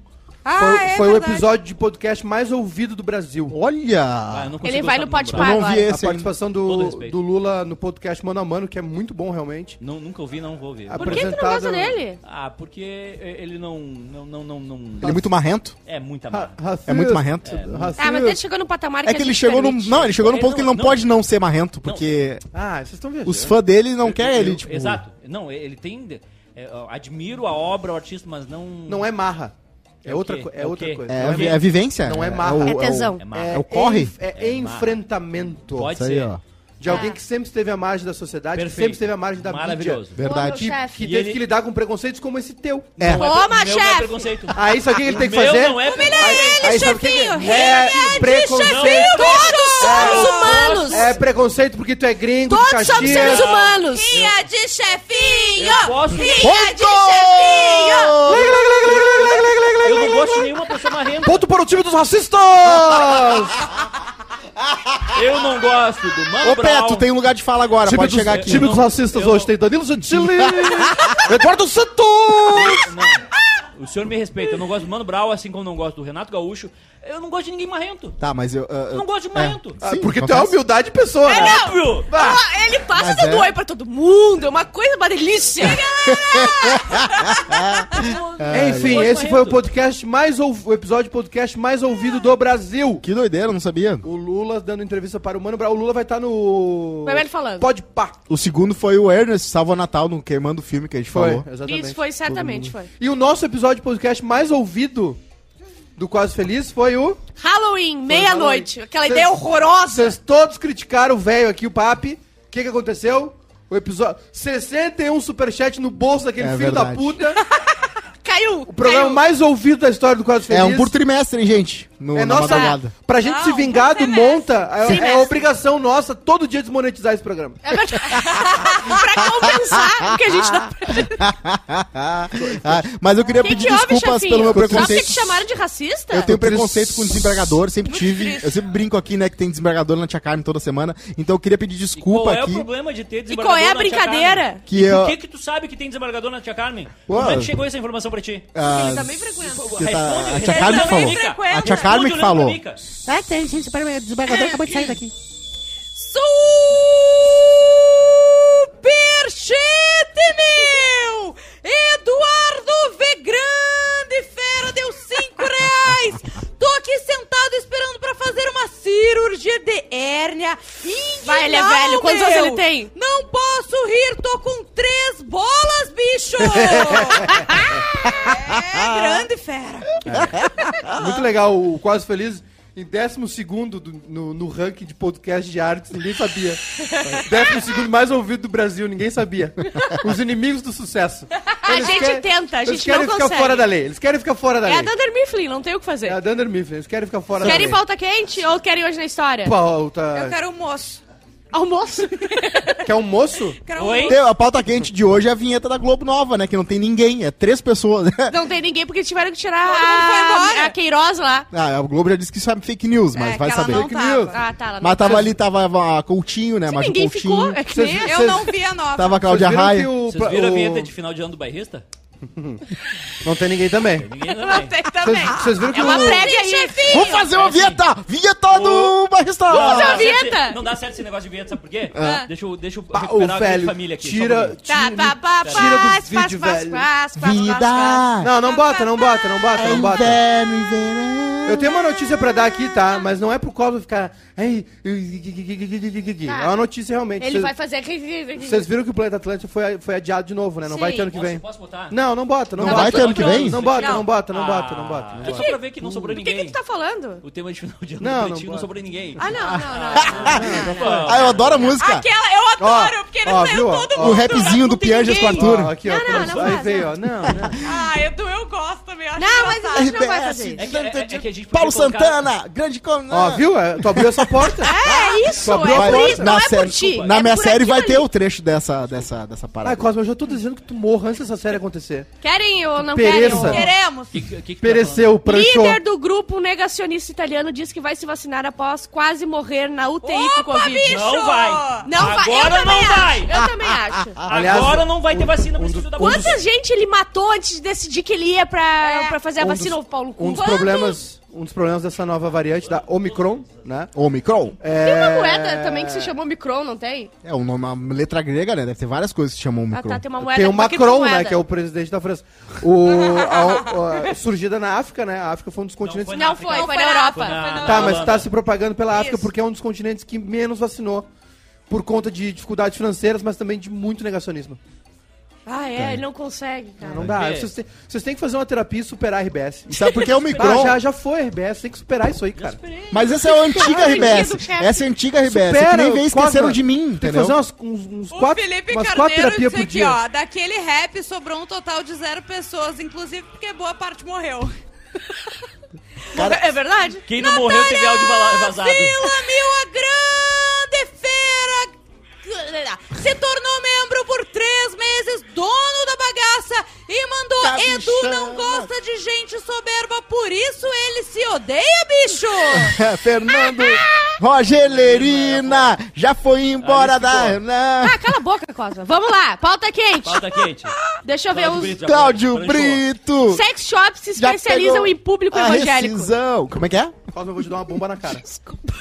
Ah, foi, é foi o episódio de podcast mais ouvido do Brasil. Ah, Olha! consigo Ele vai no Mano Eu não vi. A esse ainda. participação do, do Lula no podcast Mano a Mano, que é muito bom, realmente. Não, nunca ouvi, não vou ouvir. A- Por que tu não gosta dele? Ah, porque ele não. Não, não, não, não- Ele é muito marrento. É marra. racista, É muito marrento. racista. Ah, mas ele chegou no patamar que É que a ele chegou num. permite. Não, ele chegou num Ele ponto que ele não não- pode não ser marrento, porque Ah, vocês estão viajando. os fãs dele não querem ele, tipo. Exato. Não, ele tem. É, eu admiro a obra, o artista, mas não. Não é marra. É, É outra, é É outra coisa. É, não, é a vivência. não é o- marra. É tesão. É é, É o corre? É, É enfrentamento. Pode Isso aí, ser. ó. De alguém que sempre esteve à margem da sociedade, que Perfeito. sempre esteve à margem da Maravilhoso. mídia. Verdade. Que, chefe. que teve ele- que lidar com preconceitos como esse teu. É. Não é Toma, não é chefe! preconceito. Aí sabe o que ele tem que fazer? não é Aí, preconceito. aí sabe o que que chefinho. é? É preconceito. Todos somos humanos! É preconceito porque tu é gringo, Todos somos seres humanos! Rinha de chefinho! Rinha de chefinho! Eu não gosto de nenhuma pessoa marrenta. Ponto para o time dos racistas! Eu não gosto do Mano Ô, Brown. Peto, tem um lugar de fala agora, time pode dos, chegar aqui. time dos racistas hoje não- tem Danilo Gentili, Eduardo Santos! Não. O senhor me respeita. Eu não gosto do Mano Brown, assim como não gosto do Renato Gaúcho. Eu não gosto de ninguém marrento. Tá, mas eu. eu- Eu não gosto de marrento. Ah, Sim, porque tu é humildade de pessoa, né? Óbvio! Ah, Ah, ele passa Mas dando é. oi pra todo mundo, é uma coisa, uma delícia. Enfim, gosto esse de foi o marrento. podcast mais o episódio de podcast mais ouvido do Brasil. Que doideira, não sabia. O Lula dando entrevista para o Mano Brown. O Lula vai estar no. Vai ele falando. Pode pá. O segundo foi o Ernest Salva Natal no Queimando o Filme que a gente Foi, falou. exatamente. Isso foi, certamente foi. E o nosso episódio de podcast mais ouvido do Quase Feliz foi o. Halloween, meia-noite. Aquela Cês- ideia horrorosa. Vocês todos criticaram o velho aqui, o Papi. O que, que aconteceu? O episódio. 61 superchat no bolso daquele É filho verdade. da puta. Caiu. O programa caiu. mais ouvido da história do Quase Feliz. É um por trimestre, hein, gente? No, É na nossa. madrugada. Pra gente Não, se vingar do monta, é, é obrigação nossa todo dia desmonetizar esse programa. É verdade. pra compensar o que a gente tá... Ah, mas eu queria Que pedir que desculpas chefinho? pelo meu Só porque preconceito. te chamaram de racista? Eu tenho preconceito com desembargador, sempre tive. triste. Eu sempre brinco aqui, né, que tem desembargador na Tia Carmen toda semana. Então eu queria pedir E desculpa qual é aqui. o problema de ter E desembargador qual é a brincadeira? Que eu- Por que que tu sabe que tem desembargador na Tia Carmen? Como é que chegou essa informação pra ti? Ah, Ele também frequenta. que tá- a responde Tia Carmen pra falou. A tia Carmen que olhando falou. Ah, tem, gente. O desembargador acabou de sair daqui. Superchete, meu! Eduardo V. Grande Fera deu cinco reais! Tô aqui sentado esperando pra fazer uma cirurgia de hérnia. Vai, ele é velho. Quantos anos ele tem? Não posso rir, tô com três bolas, bicho! é grande, fera. Muito legal, o Quase Feliz em 12 segundo do- no, no ranking de podcast de artes, ninguém sabia. 12 segundo mais ouvido do Brasil, ninguém sabia. Os inimigos do sucesso. A gente tenta, a eles gente querem não ficar consegue. fora da lei. Eles querem ficar fora da É a lei. Dunder Mifflin, não tem o que fazer. É a Dunder Mifflin, eles querem ficar fora Querem da lei. pauta quente ou querem hoje na história? Pauta. Eu quero um moço. Almoço? Quer moço? Quero um Oi? Tem- A pauta quente de hoje é a vinheta da Globo Nova, né? Que não tem ninguém, é três pessoas. Não tem ninguém porque tiveram que tirar Todo mundo foi a, embora. a Queiroz lá. Ah, a Globo já disse que isso é fake news, mas É, vai que ela saber. não Fake tava. news. Ah, tá. Ela não... Mas tava ali, tava a Coutinho, né? Maju ninguém Coutinho. ficou, é que nem Vocês- eu. Eu não vi a nova. Tava a Cláudia Vocês viram Raia. que o- Vocês viram a o- vinheta de final de ano do bairrista? Não tem ninguém também. Ninguém Não tem também. Vocês, vocês viram que É uma o... prévia aí. Vamos fazer uma vinheta! Vinheta do Barrista! fazer uma Não dá certo vinheta. esse- Não dá certo esse negócio de vinheta, sabe por quê? Deixa eu, deixa eu o recuperar a grande velho, família aqui. um tira, pouquinho. Tá, tira, pá, pá, tira do vídeo, paz, velho. paz, paz. Vida! Não, não bota, não bota, não bota, não bota. E. Eu tenho uma notícia pra dar aqui, tá? Mas não é pro Cosmo ficar... "Ai, É uma notícia realmente. Ele Vocês- vai fazer... Vocês viram que o Planeta Atlântico foi, foi adiado de novo, né? Não vai ter ano que vem. posso botar? Não, não bota, não, Não bota. vai ter ano que vem? Não bota, Não. não bota, não bota, não bota. Não Ah, bota. Só pra ver que não sobrou Do que ninguém. que tu tá falando? O tema de final de ano Não, do não Pretinho não, sobrou ninguém. Ah, não, não, não. não. Ah, eu adoro a música. Aquela, eu adoro, porque ele saiu todo ó. O mundo. rapzinho do Não Pianjas com ninguém. Arthur. Aqui, ó. Não, não, não aí veio, não. ó. Não, não. Ah, Edu, eu. Acho Não, mas a gente não vai fazer É isso. que, é, é que a gente Paulo podia colocar- Santana, grande com... Ó, viu? É, Tu abriu essa porta. É isso, Tu abriu é a por porta. isso, não na é por série, ti. na é minha por série vai ter o trecho dessa, dessa, dessa parada. Ai, Cosmo, eu já tô desejando que tu morra antes dessa série acontecer. Querem ou não Pereça. querem? Queremos. Que- que- que que tu tá Pereceu, pranchou. Líder do grupo negacionista italiano diz que vai se vacinar após quase morrer na UTI com Opa, Covid. bicho! Não vai. Não vai. Agora eu também não acho. vai. Eu também acho. Aliás, Agora não vai ter vacina do- filho da. Quanta gente ele matou antes de decidir que ele ia pra, pra fazer a Um vacina, dos- o Paulo Cu? Um dos problemas, um dos problemas dessa nova variante da Omicron, né? Omicron. É... Tem uma moeda também que se chama Omicron, não tem? É um nome, uma letra grega, né? Deve ter várias coisas que se chamam Ah, Omicron. tá, tem uma moeda Tem o uma Macron, né, que é o presidente da França. O, a- a- surgida na África, né? A África foi um dos continentes... foi Não na foi, foi Não, na foi na Europa. Foi na- Tá, mas tá se propagando pela África Isso. porque é um dos continentes que menos vacinou. Por conta de dificuldades financeiras, mas também de muito negacionismo. Ah, é, ele não consegue, cara. Não dá. Vocês têm, vocês têm que fazer uma terapia e superar a RBS. Sabe por que é Ah, Omicron? já, já foi a RBS, tem que superar isso aí, cara. Mas essa é a antiga RBS. Essa é a antiga RBS. é que Supera, nem vem esqueceram de mim, Tem que entendeu? fazer umas, uns, uns O quatro, Felipe umas quatro Carneiro terapias disse por aqui, dia. ó, daquele rap sobrou um total de zero pessoas, inclusive porque boa parte morreu. É verdade? Quem não morreu teve áudio vazado. Vila Mil, a grande feira, se tornou membro por três meses, dono da bagaça, e mandou, Tá Edu não bichana. gosta de gente soberba, por isso ele se odeia, bicho! Fernando Rogelerina já foi embora Ali da... Ah, cala a boca, Cosa. Vamos lá, pauta quente. Pauta quente. Deixa eu ver Cláudio os... Brito Cláudio. Brito! Sex shops se especializam em público evangélico. rescisão. Como é que é? Cosma, eu vou te dar uma bomba na cara.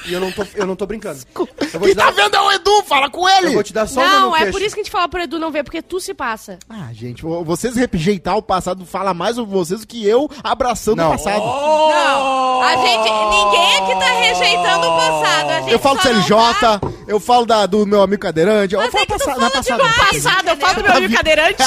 E eu não tô, eu não tô brincando. Eu vou, Quem te tá dar, vendo é o Edu, fala com ele! eu vou te dar só Não, é queixo. por isso que a gente fala pro Edu não ver, porque tu se passa. Ah, gente, vo- vocês rejeitar o passado fala mais sobre vocês do que eu abraçando Não. o passado. Não, a gente, ninguém aqui tá rejeitando o passado, a gente Eu falo do CLJ, tá- eu falo da- do meu amigo cadeirante, eu Mas falo é passa- na de passada. mais. Passado, eu falo do meu amigo cadeirante.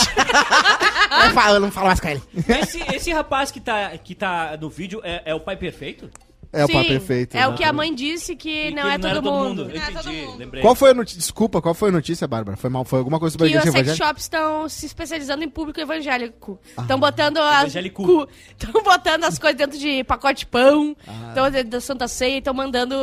Eu, falo, eu não falo mais com ele. Esse, esse rapaz que tá, que tá no vídeo é, é o pai perfeito? É o Sim, pai perfeito. É o né? que a mãe disse que E não que é ele todo mundo. Eu Não é todo mundo. lembrei. Qual foi a notícia? Desculpa, qual foi a notícia, Bárbara? Foi mal? Foi alguma coisa sobre a Que os igreja sex evangélica? shops estão se especializando em público evangélico. Estão botando as. Evangélico. Estão botando as coisas dentro de pacote de pão, Ah. estão dentro da Santa Ceia e estão mandando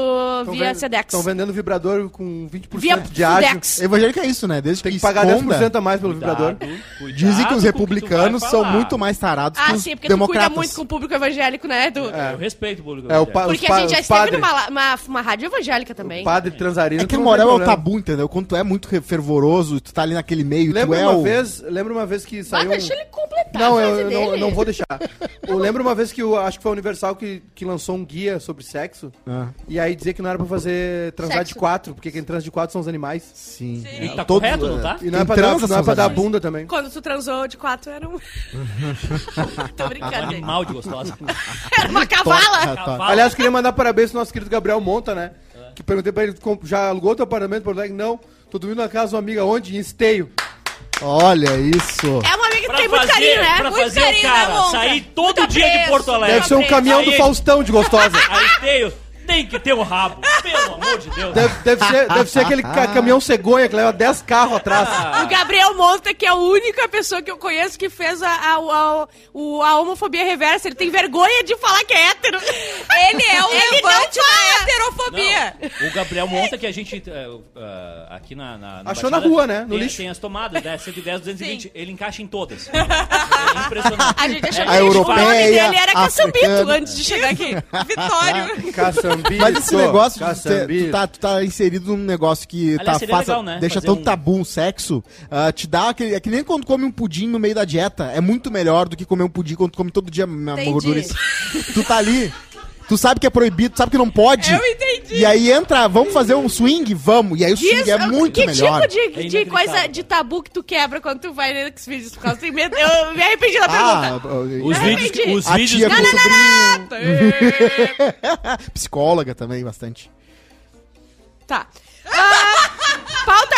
Tão via vendo- Sedex. Tão vendendo vibrador com 20% Via de ágio. Evangélico é isso, né? Desde Tem que que pagar esconda, 10% a mais pelo vibrador. Cuidado, cuidado Dizem que os o republicanos são muito mais tarados que Ah, os sim, porque tu cuida muito com o público evangélico, né, Edu? É. Eu respeito o público. É, o pa- Porque a gente já esteve padre- numa uma, uma rádio evangélica também. Padre transarino. É que tu a não moral é o tabu, entendeu? Quando tu é muito fervoroso, tu tá ali naquele meio, tu Lembra é uma o... vez, lembra uma vez que Ah, saiu. deixa ele completar Não, a eu, não, não vou deixar. Eu lembro uma vez que eu acho que foi a Universal que, que lançou um guia sobre sexo. Ah, E aí dizia que não era pra fazer transar Sexo. de quatro, porque quem transa de quatro são os animais. sim. E tá Todos, correto, não é, tá? E não é pra dar, não é pra dar bunda também. Quando tu transou de quatro, era um... Tô brincando. Animal de gostosa. Era uma cavala. Tá, tá. Aliás, queria mandar parabéns pro nosso querido Gabriel Monta, né? que perguntei pra ele, "Com- já alugou teu apartamento em Porto Alegre? Não. Tô dormindo na casa de uma amiga onde? Em Esteio. Olha isso. É uma amiga que Pra tem muito fazer, carinho, né? pra Muito fazer carinho, o cara né, sair todo Muito dia de. Porto Alegre. Deve ser um caminhão do Faustão de gostosa. Aí tem, tem que ter um rabo. Pelo amor de Deus. Deve, deve ser, deve ser aquele ca- caminhão cegonha que leva 10 carros atrás. Ah. O Gabriel Monta, que é a única pessoa que eu conheço que fez a, a, a, o- a homofobia reversa. Ele tem vergonha de falar que é hétero. Ele é o Ele não levante da heterofobia. Não, o Gabriel monta que a gente eh, eh, aqui na, na, na Achou na rua, né? No tem, lixo. Tem as tomadas, né? 110, 220. Ele encaixa em todas. É impressionante. A gente achou É, que a a gente- o nome europeia, dele era Caçambito antes de chegar aqui. Vitório. Caçambito. Mas esse negócio, de ter- Caçambito. tu, tá, tu tá inserido num negócio que Aliás, tá seria fácil, legal, né? deixa Fazer tão um- tabu um sexo, ah, te dá aquele. É que nem quando come um pudim no meio da dieta. É muito melhor do que comer um pudim quando tu come todo dia uma Entendi. gordura. Tu tá ali. Tu sabe que é proibido, tu sabe que não pode. Eu entendi. E aí entra, vamos fazer um swing? Vamos. E aí o swing Diz, é muito que melhor. tipo de, É de inacreditável. coisa de tabu que tu quebra quando tu vai no Xvideos? Por causa tem medo. Eu me arrependi da Ah, pergunta. Os Eu vídeos, que- entendi. os vídeos tia que- com o sobrinho. Tá. Psicóloga também, bastante. Tá. Ah,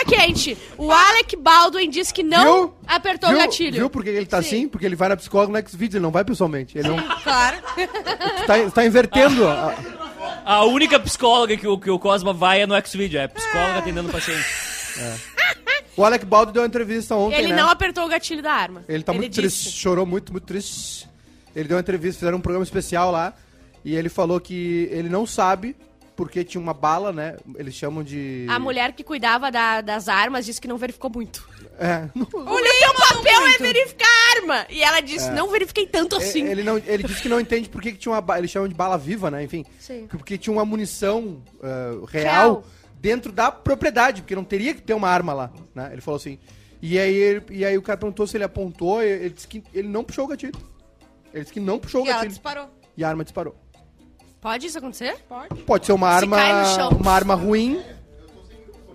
quente. O Alec Baldwin disse que não Viu? apertou viu, o gatilho. Viu por que ele tá Sim. assim? Porque ele vai na psicóloga no Xvideos, ele não vai pessoalmente. Ele não, Claro. tá, tá invertendo. a- A única psicóloga que o, que o Cosma vai é no X-Video. É psicóloga atendendo paciente. O Alec Baldwin deu uma entrevista ontem, Ele né? não apertou o gatilho da arma. Ele tá muito triste, disse. chorou muito, muito triste. Ele deu uma entrevista, fizeram um programa especial lá, e ele falou que ele não sabe porque tinha uma bala, né? Eles chamam de... A mulher que cuidava da- das armas disse que não verificou muito. É, não- O teu papel é verificar a arma. E ela disse, não verifiquei tanto assim. É, Ele, não, ele disse que não entende por que, que tinha uma bala. Eles chamam de bala viva, né? Enfim. Sim. Porque tinha uma munição uh, real, Real. dentro da propriedade, porque não teria que ter uma arma lá, né? Ele falou assim. E aí, ele- e aí o cara perguntou se ele apontou, e ele disse que ele não puxou o gatilho. Ele disse que não puxou o E ela gatilho. disparou. E a arma disparou. Pode isso acontecer? Pode. Pode ser uma Se arma. cai no chão. Uma arma ruim.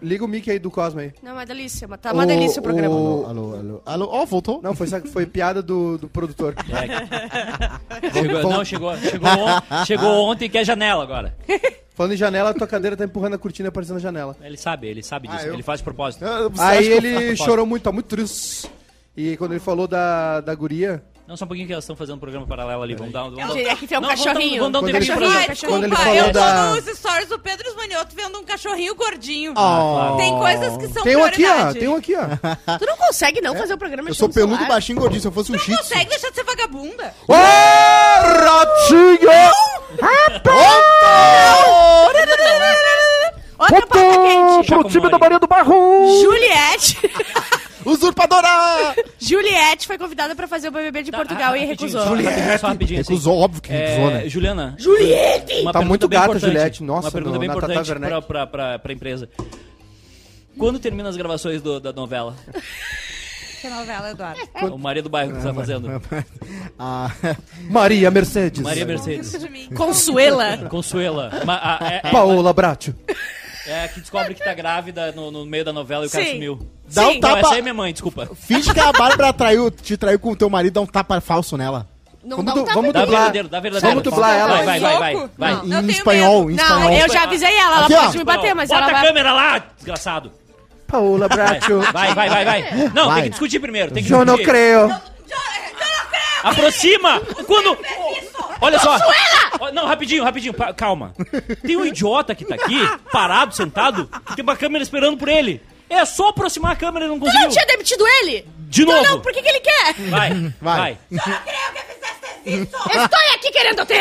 Liga o mic aí do Cosmo aí. Não, é uma delícia. mas Tá uma delícia o programa. o- Alô, alô, alô. Ó, voltou. Não, foi, foi piada do, do produtor. Chegou, não, chegou, chegou, on- chegou ontem que é janela agora. Falando em janela, tua cadeira tá empurrando a cortina e aparecendo na janela. Ele sabe, ele sabe disso. Ah, eu- Ele faz de propósito. Ah, Aí ele chorou muito, tá muito triste. E quando ele falou da, da guria, Não, só um pouquinho que elas estão fazendo um programa paralelo ali. Vamos dar, vamos dar- Gente, Aqui tem um Não, vamos dar- cachorrinho. vamos dar um tempinho pra ele desculpa, falou eu da- tô nos stories do Pedro Esmanioto vendo um cachorrinho gordinho. Oh. Tem coisas que são tem um aqui, ó. Tem um aqui, ó. Tu não consegue não fazer o programa Eu sou peludo, celular? baixinho, gordinho. Se eu fosse um Não shih tzu. consegue deixar de ser vagabunda. Ô, ratinho! Outra pauta quente. pro time da Maria do Barro! Juliette. Usurpadora! Juliette foi convidada pra fazer o BBB de Tá, Portugal ah, e rapidinho, recusou. Só rapidinho, só rapidinho. assim. Recusou, óbvio que recusou, É, né? Juliana. Juliette! Uma Tá pergunta muito bem gata, importante. Juliette. Nossa, Uma pergunta no- bem na Tata importante Werneck. pra, pra, pra, pra empresa. Quando termina as gravações do- da novela? Que novela, Eduardo? O Maria do Bairro que você tá fazendo. Ah, Maria Mercedes. Maria Mercedes. Consuela. Consuela. Ma- a- é, é- Paola Bracho. É que descobre que tá grávida no, no meio da novela e o cara Sim. sumiu. dá um Sim. Não, essa tapa. aí é minha mãe, desculpa. Finge que a Bárbara traiu, te traiu com o teu marido, dá um tapa falso nela. Não Vamos um du- tapa vamos Dá dublar. verdadeiro, dá verdadeiro. Vamos dublar ela. Vai, vai, vai, vai. Não. Eu em tenho espanhol, em Não, espanhol. eu já avisei ela, ela Aqui, ó. pode me bater, mas Bota ela a vai... câmera lá, desgraçado. Paola Bracho. vai, vai, vai. vai. Não, Vai. tem que discutir primeiro. Tem que Eu não discutir. creio. Aproxima! Quando. Olha só! Não, rapidinho, rapidinho, calma. Tem um idiota que tá aqui, parado, sentado, que tem uma câmera esperando por ele. É só aproximar a câmera e não Tu conseguiu. não tinha demitido ele? De Então novo. não, por que, que ele quer? Vai, Vai. vai. Estou aqui querendo te.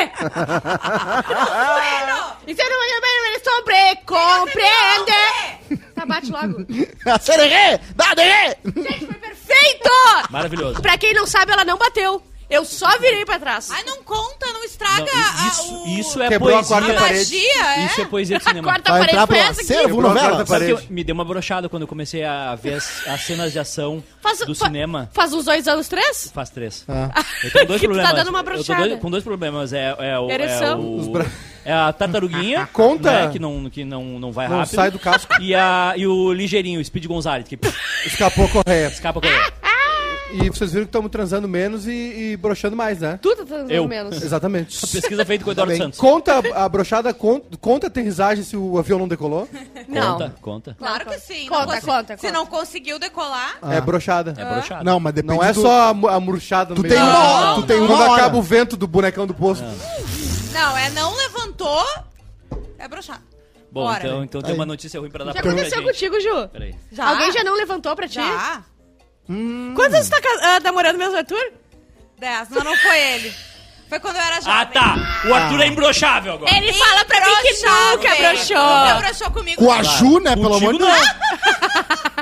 Então não me sobre compreende. Tá, bate logo. Sererê! Dá! Gente, foi perfeito! Maravilhoso. Pra quem não sabe, ela não bateu. Eu só virei pra trás. Ai, não conta, não estraga Não, a- isso, o- isso é Quebrou a poesia. quarta a parede. magia, é? Isso é poesia de A cinema. quarta Vai parede entrar foi pro essa aqui. acervo, Quebrou a novela? quarta Sabe que eu- parede. me deu uma brochada quando eu comecei a ver as, as cenas de ação Faz- do fa- cinema. Faz uns dois anos, três? Faz três. Ah. Eu com dois Que tu tá problemas. dando uma Eu tô brochada. dois- com dois problemas. É, é o. É, Ereção. o, é a tartaruguinha. Conta. né, que não, que não, não vai Não rápido. sai do casco. E, a, e o ligeirinho, o Speed Gonzalez, que pff, Escapou a correia. escapa com ele. E vocês viram que estamos transando menos e, e broxando mais, né? Tu tá transando Eu. menos. Exatamente. Pesquisa feita com o Eduardo Também. Santos. Conta a brochada, conta, conta a aterrissagem se o avião não decolou. Não. Conta, conta. Claro que sim. Conta, Não consi- conta, Se conta. não conseguiu decolar, É brochada. É broxado. Não, mas depende Não é do- só a, mu- a murchada no Tu meio tem uma hora, tu tem Quando uma hora. acaba o vento do bonecão do posto. não, é não levantou, é broxado. Bom, Bora. então, então tem uma notícia ruim pra dar O que pra aconteceu gente. contigo, Ju? Peraí. Já? Alguém já não levantou pra ti? Já? Quantos anos tu tá ca- ah, namorando mesmo, Arthur? 10, mas não foi ele. Foi quando eu era jovem. Ah, tá. O Arthur é imbrochável agora. Ele fala pra mim que nunca Nunca broxou. broxou comigo. Com a Ju, né? Pelo amor de. Deus.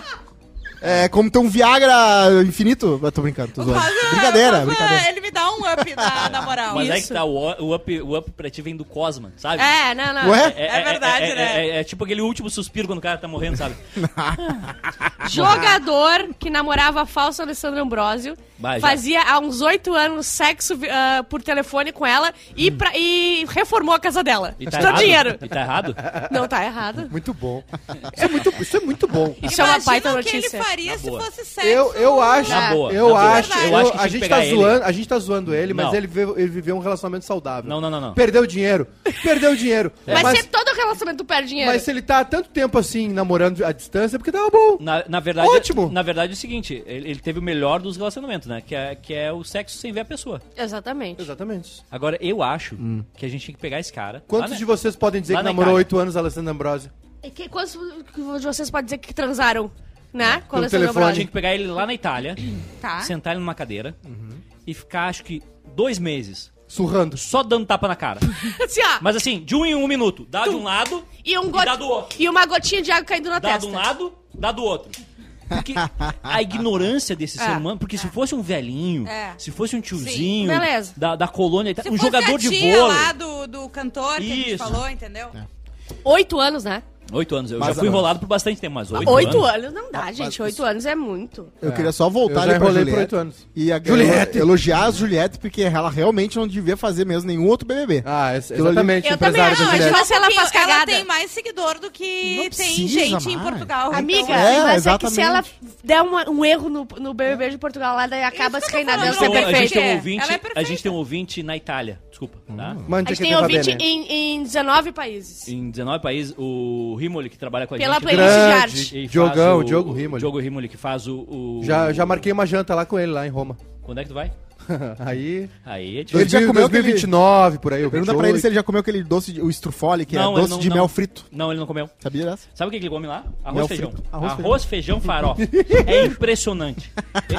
É como ter um Viagra infinito. Eu tô brincando, tô zoando. Mas, Brincadeira, mas, brincadeira. Ele me dá um up na, na moral. Mas é Isso. que tá, o, up, o up pra ti vem do Cosman, sabe? É, não, não. Ué? É verdade, é, né? É, é- é tipo aquele último suspiro quando o cara tá morrendo, sabe? Jogador que namorava a falsa Alessandra Ambrosio. Vai, fazia há uns oito anos sexo ah, por telefone com ela e, pra- e reformou a casa dela. E tá errado? dinheiro. E tá errado? Não tá errado. Muito bom. Isso é muito, isso é muito bom. Isso é uma Imagina baita o que ele notícia. faria Na se boa. fosse sexo. Eu, eu acho, Na boa, eu na acho, eu- Eu acho que a gente tá ele. zoando, a gente tá zoando ele, mas ele viveu, ele viveu um relacionamento saudável. Não, não, não, não. Perdeu dinheiro. Perdeu dinheiro. Mas, mas, se todo relacionamento perde dinheiro. mas se ele tá há tanto tempo assim namorando à distância, é porque tava bom. Na, na verdade, Ótimo. Na verdade é o seguinte, ele, ele teve o melhor dos relacionamentos, né? Que é, que é o sexo sem ver a pessoa. Exatamente. Exatamente. Agora, eu acho que a gente tem que pegar esse cara. Quantos lá, né? de vocês podem dizer Lá que na namorou Itália. oito anos a Alessandra Ambrosio? E que, quantos de vocês podem dizer que transaram? Né? Com a Pelo Alessandra telefone. A Ambrosio? gente tem que pegar ele lá na Itália, Tá. sentar ele numa cadeira e ficar, acho que, dois meses Surrando. só dando tapa na cara. Assim, ó. Mas assim, de um em um minuto. Dá de um lado E, um e got- dá do outro. e uma gotinha de água caindo na Dá testa. de um lado, dá do outro. Porque a ignorância desse ser É, humano, porque se fosse um velhinho, É. se fosse um tiozinho da, da colônia, Se um fosse jogador a de tia vôlei. lá do, do cantor que a gente Isso. falou, entendeu? Oito anos, né? Oito anos. Eu Mais já fui enrolado por bastante tempo, mas oito, Oito anos. anos não dá, gente. Oito anos é muito. Eu queria só voltar Eu já ali pra enrolei por Juliette. oito anos. E a, Juliette. elogiar a Juliette, porque ela realmente não devia fazer mesmo nenhum outro BBB. Ah, ex- Aquilo ali- exatamente. Eu também da mas Juliette. Mas se ela faz cagada. Ela tem mais seguidor do que Não tem gente em mais. Portugal. Amiga, então- É, mas é que se ela exatamente. der uma- um erro no, no BBB de Portugal lá, daí acaba se reinando. Então, a É, ouvinte, ela é a perfeita. gente tem um ouvinte na Itália. Desculpa, tá? Mande A gente tem ouvinte em, em 19 países. Em 19 países, o Rimoli, que trabalha com a Pela gente... playlist de arte. e faz Diogão, o- Diogo Rimoli. Diogo Rimoli, que faz o... o- Já, já marquei uma janta lá com ele, lá em Roma. Quando é que tu vai? Aí. Aí é Ele difícil. já comeu 2029, por aí. Pergunta pra 28. ele se ele já comeu aquele doce, de, o strufole, que Não, é ele doce não- de não. mel frito. Não, ele não comeu. Sabia dessa? Sabe o que ele come lá? Arroz Mel feijão. frito. Arroz, Arroz, feijão, farofa. é impressionante.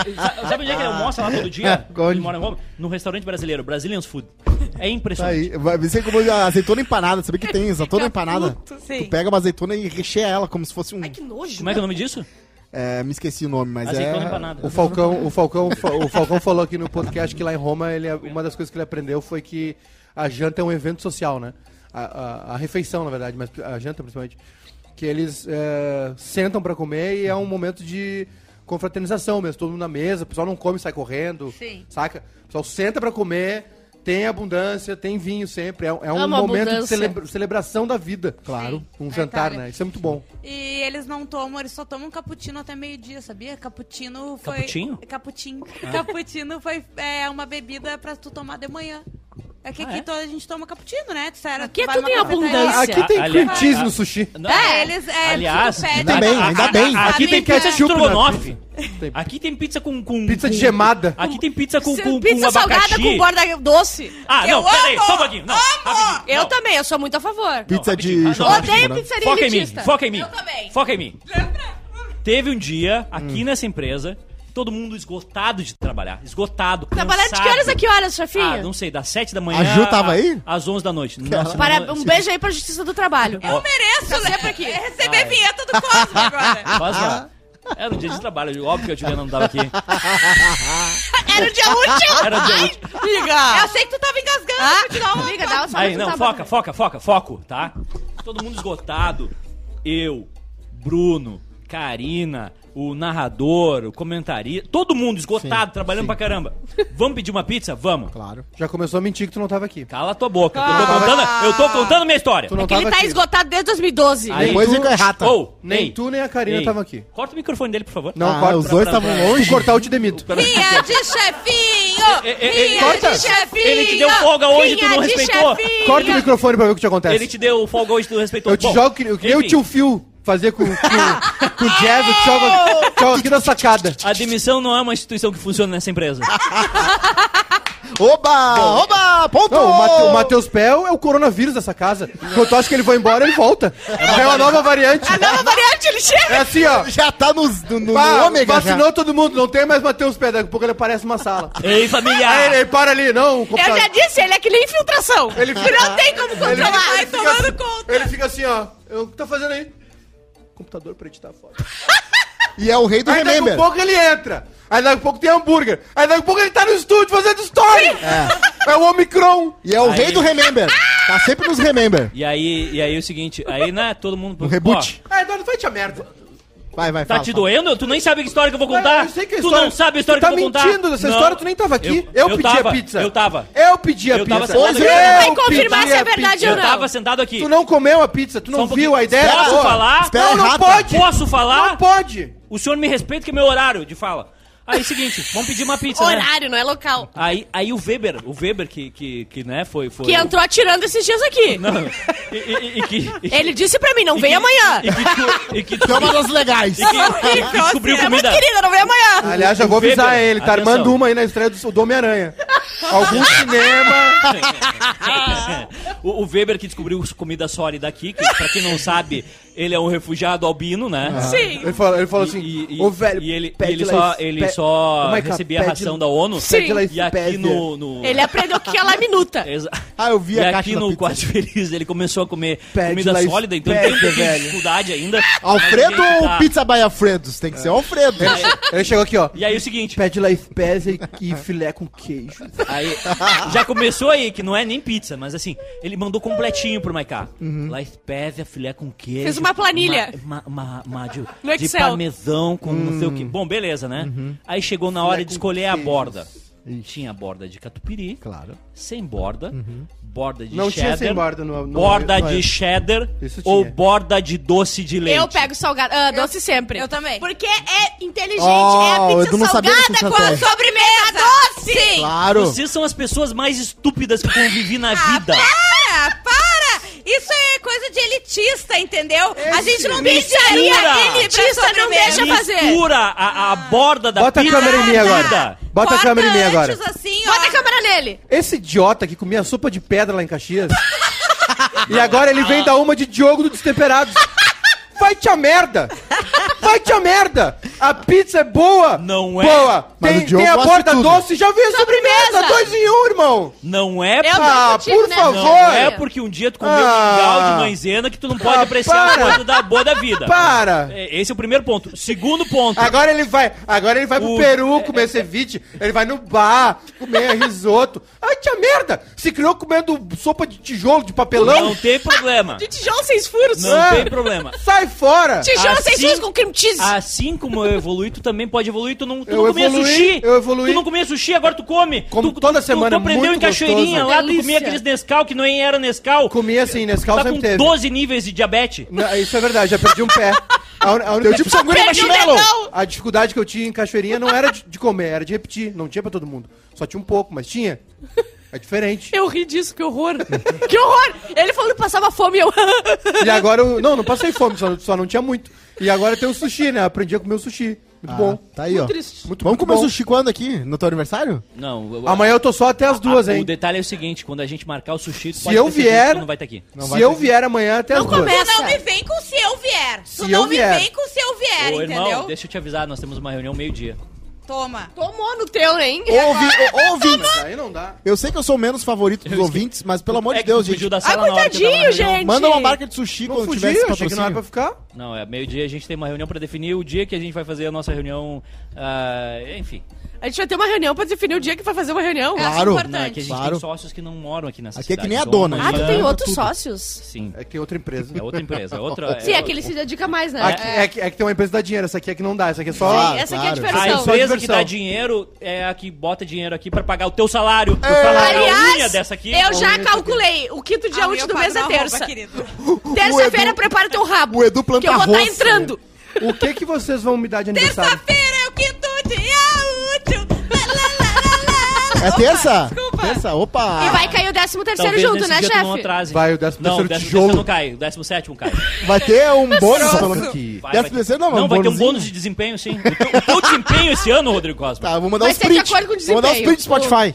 Ele- sabe onde é que ele almoça lá todo dia? Onde? Ele mora em Roma? No restaurante brasileiro, Brazilian's Food. É Tá impressionante. aí. Vai ser como a azeitona empanada. Sabia que tem azeitona empanada? Tu pega uma azeitona e recheia ela como se fosse um... Ai, que nojo. Como é que é o nome disso? É, me esqueci o nome, mas Azeitona é... empanada. O Falcão, o Falcão, o Falcão falou aqui no podcast que lá em Roma ele, uma das coisas que ele aprendeu foi que a janta é um evento social, né? A, a- a refeição, na verdade, mas a janta principalmente, que eles é, sentam pra comer e é um momento de confraternização mesmo, todo mundo na mesa, o pessoal não come e sai correndo, Sim. saca? O pessoal senta pra comer, tem abundância, tem vinho sempre, é, é um Amo momento de abundância. celebra- celebração da vida, Claro. Sim. um jantar, Itália. né? Isso é muito bom. E eles não tomam, eles só tomam cappuccino até meio-dia, sabia? Cappuccino foi. Cappuccino? Cappuccino. Cappuccino foi é, uma bebida pra tu tomar de manhã. É que Ah, aqui é? toda a gente toma cappuccino, né? Tu sério, Aqui tu é vai tudo numa em cafeteria- abundância. Aqui tem Ali- cream cheese no sushi. Não, É, eles. É, Aliás, tu pede, ainda bem, tu- ainda bem. Aqui tem é- de Chupa, estrogonofe. Tem- Aqui tem pizza com... com Pizza com- de gemada. Aqui tem pizza com, com, com Pizza salgada abacaxi. com borda doce. Ah, Eu não, peraí, amo! só um pouquinho. Não, rapidinho. Eu não. também, eu sou muito a favor. Pizza rapidinho. de Ah, não, Odeio com pizzaria Foca em mim, foca em mim. Eu também. Foca em mim. Teve um dia, aqui nessa empresa, todo mundo esgotado de trabalhar. Esgotado, cansado. Trabalhando de que horas a que horas, chefinha? Ah, não sei, das 7 da manhã A Ju tava aí? às 11 da noite. Nossa, Para- não- um beijo aí pra Justiça do Trabalho. Eu mereço, né? aqui. Receber vinheta do Cosmo agora. Faz uma- Era um dia de trabalho, óbvio que a Juliana não tava aqui. Era o dia útil. Era o dia útil. Amiga. Eu sei que tu tava engasgando. Ah, uma- amiga, dá uma salva Aí, não, foca, foca, foca, foco, tá? Todo mundo esgotado. Eu, Bruno, Karina, o narrador, o comentarista, todo mundo esgotado, Sim, trabalhando sim. pra caramba. Vamos pedir uma pizza? Vamos. Claro. Já começou a mentir que tu não tava aqui. Cala tua boca. Eu, tô Ah. contando, eu tô contando minha história. Tu não É que ele tá aqui. esgotado desde 2012. Aí- Depois tu- vem com a errata. Ou, Nem ei, tu nem a Karina estavam aqui. Corta o microfone dele, por favor. Não, Ah, corta. os dois pra- estavam pra- longe. Cortar, eu te demito. Rinha de chefinho! É, é, é, corta. de chefinho! Ele te deu folga hoje, tu não respeitou. chefinho. Corta o microfone pra ver o que te acontece. Ele te deu folga hoje, tu respeitou. Eu te jogo que, que nem o tio Phil fazia com, com, com o Jazz, jogo, te jogo aqui na sacada. A demissão não é uma instituição que funciona nessa empresa. Oba! Oba! Ponto! Não, o, Mate, o Matheus Pé é o coronavírus dessa casa. Quando tu acha que ele vai embora, ele volta. É uma nova variante. A nova variante, ele chega. É assim, ó. Já tá nos- no, no, Pá, no ômega já. vacinou todo mundo, não tem mais Matheus Pé, daqui a pouco ele aparece numa sala. Ei, Aí familiar! ele, ele para ali, não, o Eu já disse, ele é que nem infiltração. Ele Ele fica- não tem como Ele controlar. fica- Vai ele fica tomando assim- conta. Ele fica assim, ó. Eu- O que tá fazendo aí? Computador pra editar foto. E é o rei do Aí daqui a Remember. pouco ele entra. Aí daqui a pouco tem hambúrguer. Aí daqui a pouco ele tá no estúdio fazendo story. É, o Omicron. E é o Aí- rei do Remember. Tá sempre nos Remember. E aí, e aí é o seguinte, aí, né, todo mundo... Um reboot. Ah, Eduardo, vai te a merda. Vai, vai, tá fala, te fala. doendo? Tu nem sabe que história que eu vou contar? Eu sei que a tu história- não sabe a história tu que tá eu vou contar? mentindo dessa Não. história, tu nem tava aqui. Eu, pedi tava, a pizza. Eu tava. Eu pedi a Eu tava pizza. sentado eu aqui. Vai pedi confirmar a se é verdade pizza. ou Eu não. tava sentado aqui. Tu não comeu a pizza, tu Só não um viu pouquinho. a ideia. Posso falar? Espera Não, não pode. Posso falar? Não pode. O senhor me respeita que é meu horário de fala. Aí, seguinte, vamos pedir uma pizza, né? Horário, não é local. Aí, aí o Weber, o Weber que, que, que né, foi... foi Que entrou atirando esses dias aqui. Não, e, e- e que... e- Ele disse pra mim, não vem que- amanhã. E que, e uma das legais. e que- e que descobriu É muito comida... querida, não vem amanhã. Aliás, já vou Weber, avisar ele, tá atenção. armando uma aí na estreia do, do Homem-Aranha. Algum cinema. o, o Weber que descobriu comida sólida aqui, que pra quem não sabe, ele é um refugiado albino, né? Sim. Ele falou, ele falou E- assim, e, e- ô velho, e ele, e pede ele lá só, ele pe- só Maica, recebia a pede- ração da ONU. Pede lá esse E aqui pede. no, no- Ele aprendeu o que é laminuta. Ah, eu vi e a caixa aqui da no pizza. Quase Feliz ele começou a comer Pede comida lá, sólida, então pede, tem de velho. dificuldade ainda. Alfredo ou tá- Pizza by Alfredos? Tem que ser Alfredo. Ele chegou aqui, ó. E aí o seguinte, Pede lá espésia e, e filé com queijo. aí já começou aí, que não é nem pizza, mas assim, ele mandou completinho pro Maiká. Uhum. La espésia, filé com queijo. Fez uma planilha. Uma, uma, uma de, No de Excel. parmesão com não sei o Hum. que. Bom, beleza, né? Uhum. Aí chegou na hora de escolher a borda. Tinha borda de catupiry, Claro. sem borda, borda de Uhum. Não tinha cheddar, sem borda no- no- borda no- de cheddar Isso ou tinha. borda de doce de leite. Eu pego salgado, ah, doce sempre. eu também. Porque é inteligente, Oh, é a o pizza Edu não sabia salgada com a estratégia. sobremesa doce. Sim. Claro. Vocês são as pessoas mais estúpidas que eu convivi na vida. Para, para! Isso é de elitista, entendeu? a gente não dinheiro Elitista não deixa fazer. Mistura a, a borda da Bota a pizza. câmera em mim agora. Bota a câmera em mim agora. assim. Bota a câmera nele. Esse idiota que comia sopa de pedra lá em Caxias. e agora ele vem dar uma de Diogo do Destemperados. Vai te a merda! Vai te a merda! A pizza é boa! Não é. Boa! Mas Tem, o Diogo tem a gosta de borda tudo. doce, já veio a sobremesa! Sobremesa. Dois em um, irmão! Não é Eu por... tô Ah, por né? favor. Não é porque um dia tu comeu Ah. mingau de maisena que tu não pode Ah, apreciar para. a coisa da boa da vida. Para! É, Esse é o primeiro ponto. Segundo ponto. Agora ele vai, agora ele vai pro O- Peru comer ceviche, ele vai no bar comer risoto. Ai, tia merda! Se criou comendo sopa de tijolo, de papelão? Não tem problema. De tijolo seis furos. Não Ah. tem problema. Sai fora! Tijolo seis Assim- furos com cream cheese. Assim como eu evoluí, tu também pode evoluir. Tu não, tu Eu não comia evoluí, sushi. eu evoluí. Tu não comia sushi, agora tu come. Como tu, toda tu, semana, Tu, tu aprendeu em Cachoeirinha gostoso. lá, tu comia aqueles Nescau que nem era Nescau. Comia assim, Nescau Tá sempre com teve. 12 níveis de diabetes. Não, isso é verdade, já perdi um pé. A, a única Teu tipo sanguíneo marshmallow. a dificuldade que eu tinha em cachoeirinha não era de, de comer, era de repetir. Não tinha pra todo mundo. Só tinha um pouco, mas tinha. É diferente. Eu ri disso, que horror. que horror. Ele falou que passava fome e eu... E agora eu. Não, não passei fome, só, só não tinha muito. E agora tem o sushi, né? Aprendi a comer o sushi. Muito bom. Tá aí, ó. triste. Muito, Vamos muito comer bom. sushi quando aqui? No teu aniversário? Não. eu- Amanhã eu tô só até as duas, Ah, hein? O detalhe é o seguinte, quando a gente marcar o sushi, tu Se pode eu ter certeza vier- que tu não vai estar aqui. Não Se vai eu ter- vier amanhã até as Não duas. começa. Tu não me vem com se eu vier. Tu Se não eu me vier. vem com se eu vier, Ô, entendeu? irmão, deixa eu te avisar, nós temos uma reunião meio-dia. Toma. Tomou no teu, hein? Ouvintes, Mas aí não dá. eu sei que eu sou menos favorito dos ouvintes, mas pelo amor É de que Deus, gente, Ai, coitadinho, gente. manda uma marca de sushi Não quando fugi, tiver esse achei que não era patrocínio. pra ficar. Não, é meio-dia a gente tem uma reunião pra definir o dia que a gente vai fazer a nossa reunião. ah, enfim. A gente vai ter uma reunião pra definir o dia que vai fazer uma reunião. É, Claro. importante. Não, é que a gente Claro. tem sócios que não moram aqui nessa Aqui é que cidade. nem a Então, dona, Ah, tu tem outros tudo. sócios? Sim. É que é outra empresa. É outra empresa. é Outra, Sim, é, é que ele se dedica mais, né? Aqui, é, que, é que tem uma empresa que dá dinheiro, essa aqui é que não dá, essa aqui é só. Claro. Essa aqui é a claro. A diversão. Só empresa que dá dinheiro é a que bota dinheiro aqui pra pagar o teu salário. A unha Aliás, dessa aqui. eu já calculei. O quinto dia Ah, útil do mês é terça. Terça-feira, prepara teu rabo. o Edu planta Que eu vou estar arroz. entrando. O que que vocês vão me dar de aniversário? Terça-feira é o quinto dia É Opa, terça? Desculpa. Terça, opa. E vai cair o décimo terceiro Talvez junto, nesse né, dia tu não chefe? atrase. Vai, o décimo Não, o terceiro décimo tijolo. terceiro não cai. O décimo sétimo cai. Vai ter um bônus, Grosso. pelo Vai, Décimo ter- terceiro não, mas não um vai ter um bônusinho. bônus de desempenho, sim. O teu, o teu desempenho esse ano, Rodrigo Cosma. Tá, vou mandar Vai uns ser de prints. acordo com o Vou mandar uns desempenho. prints do Spotify.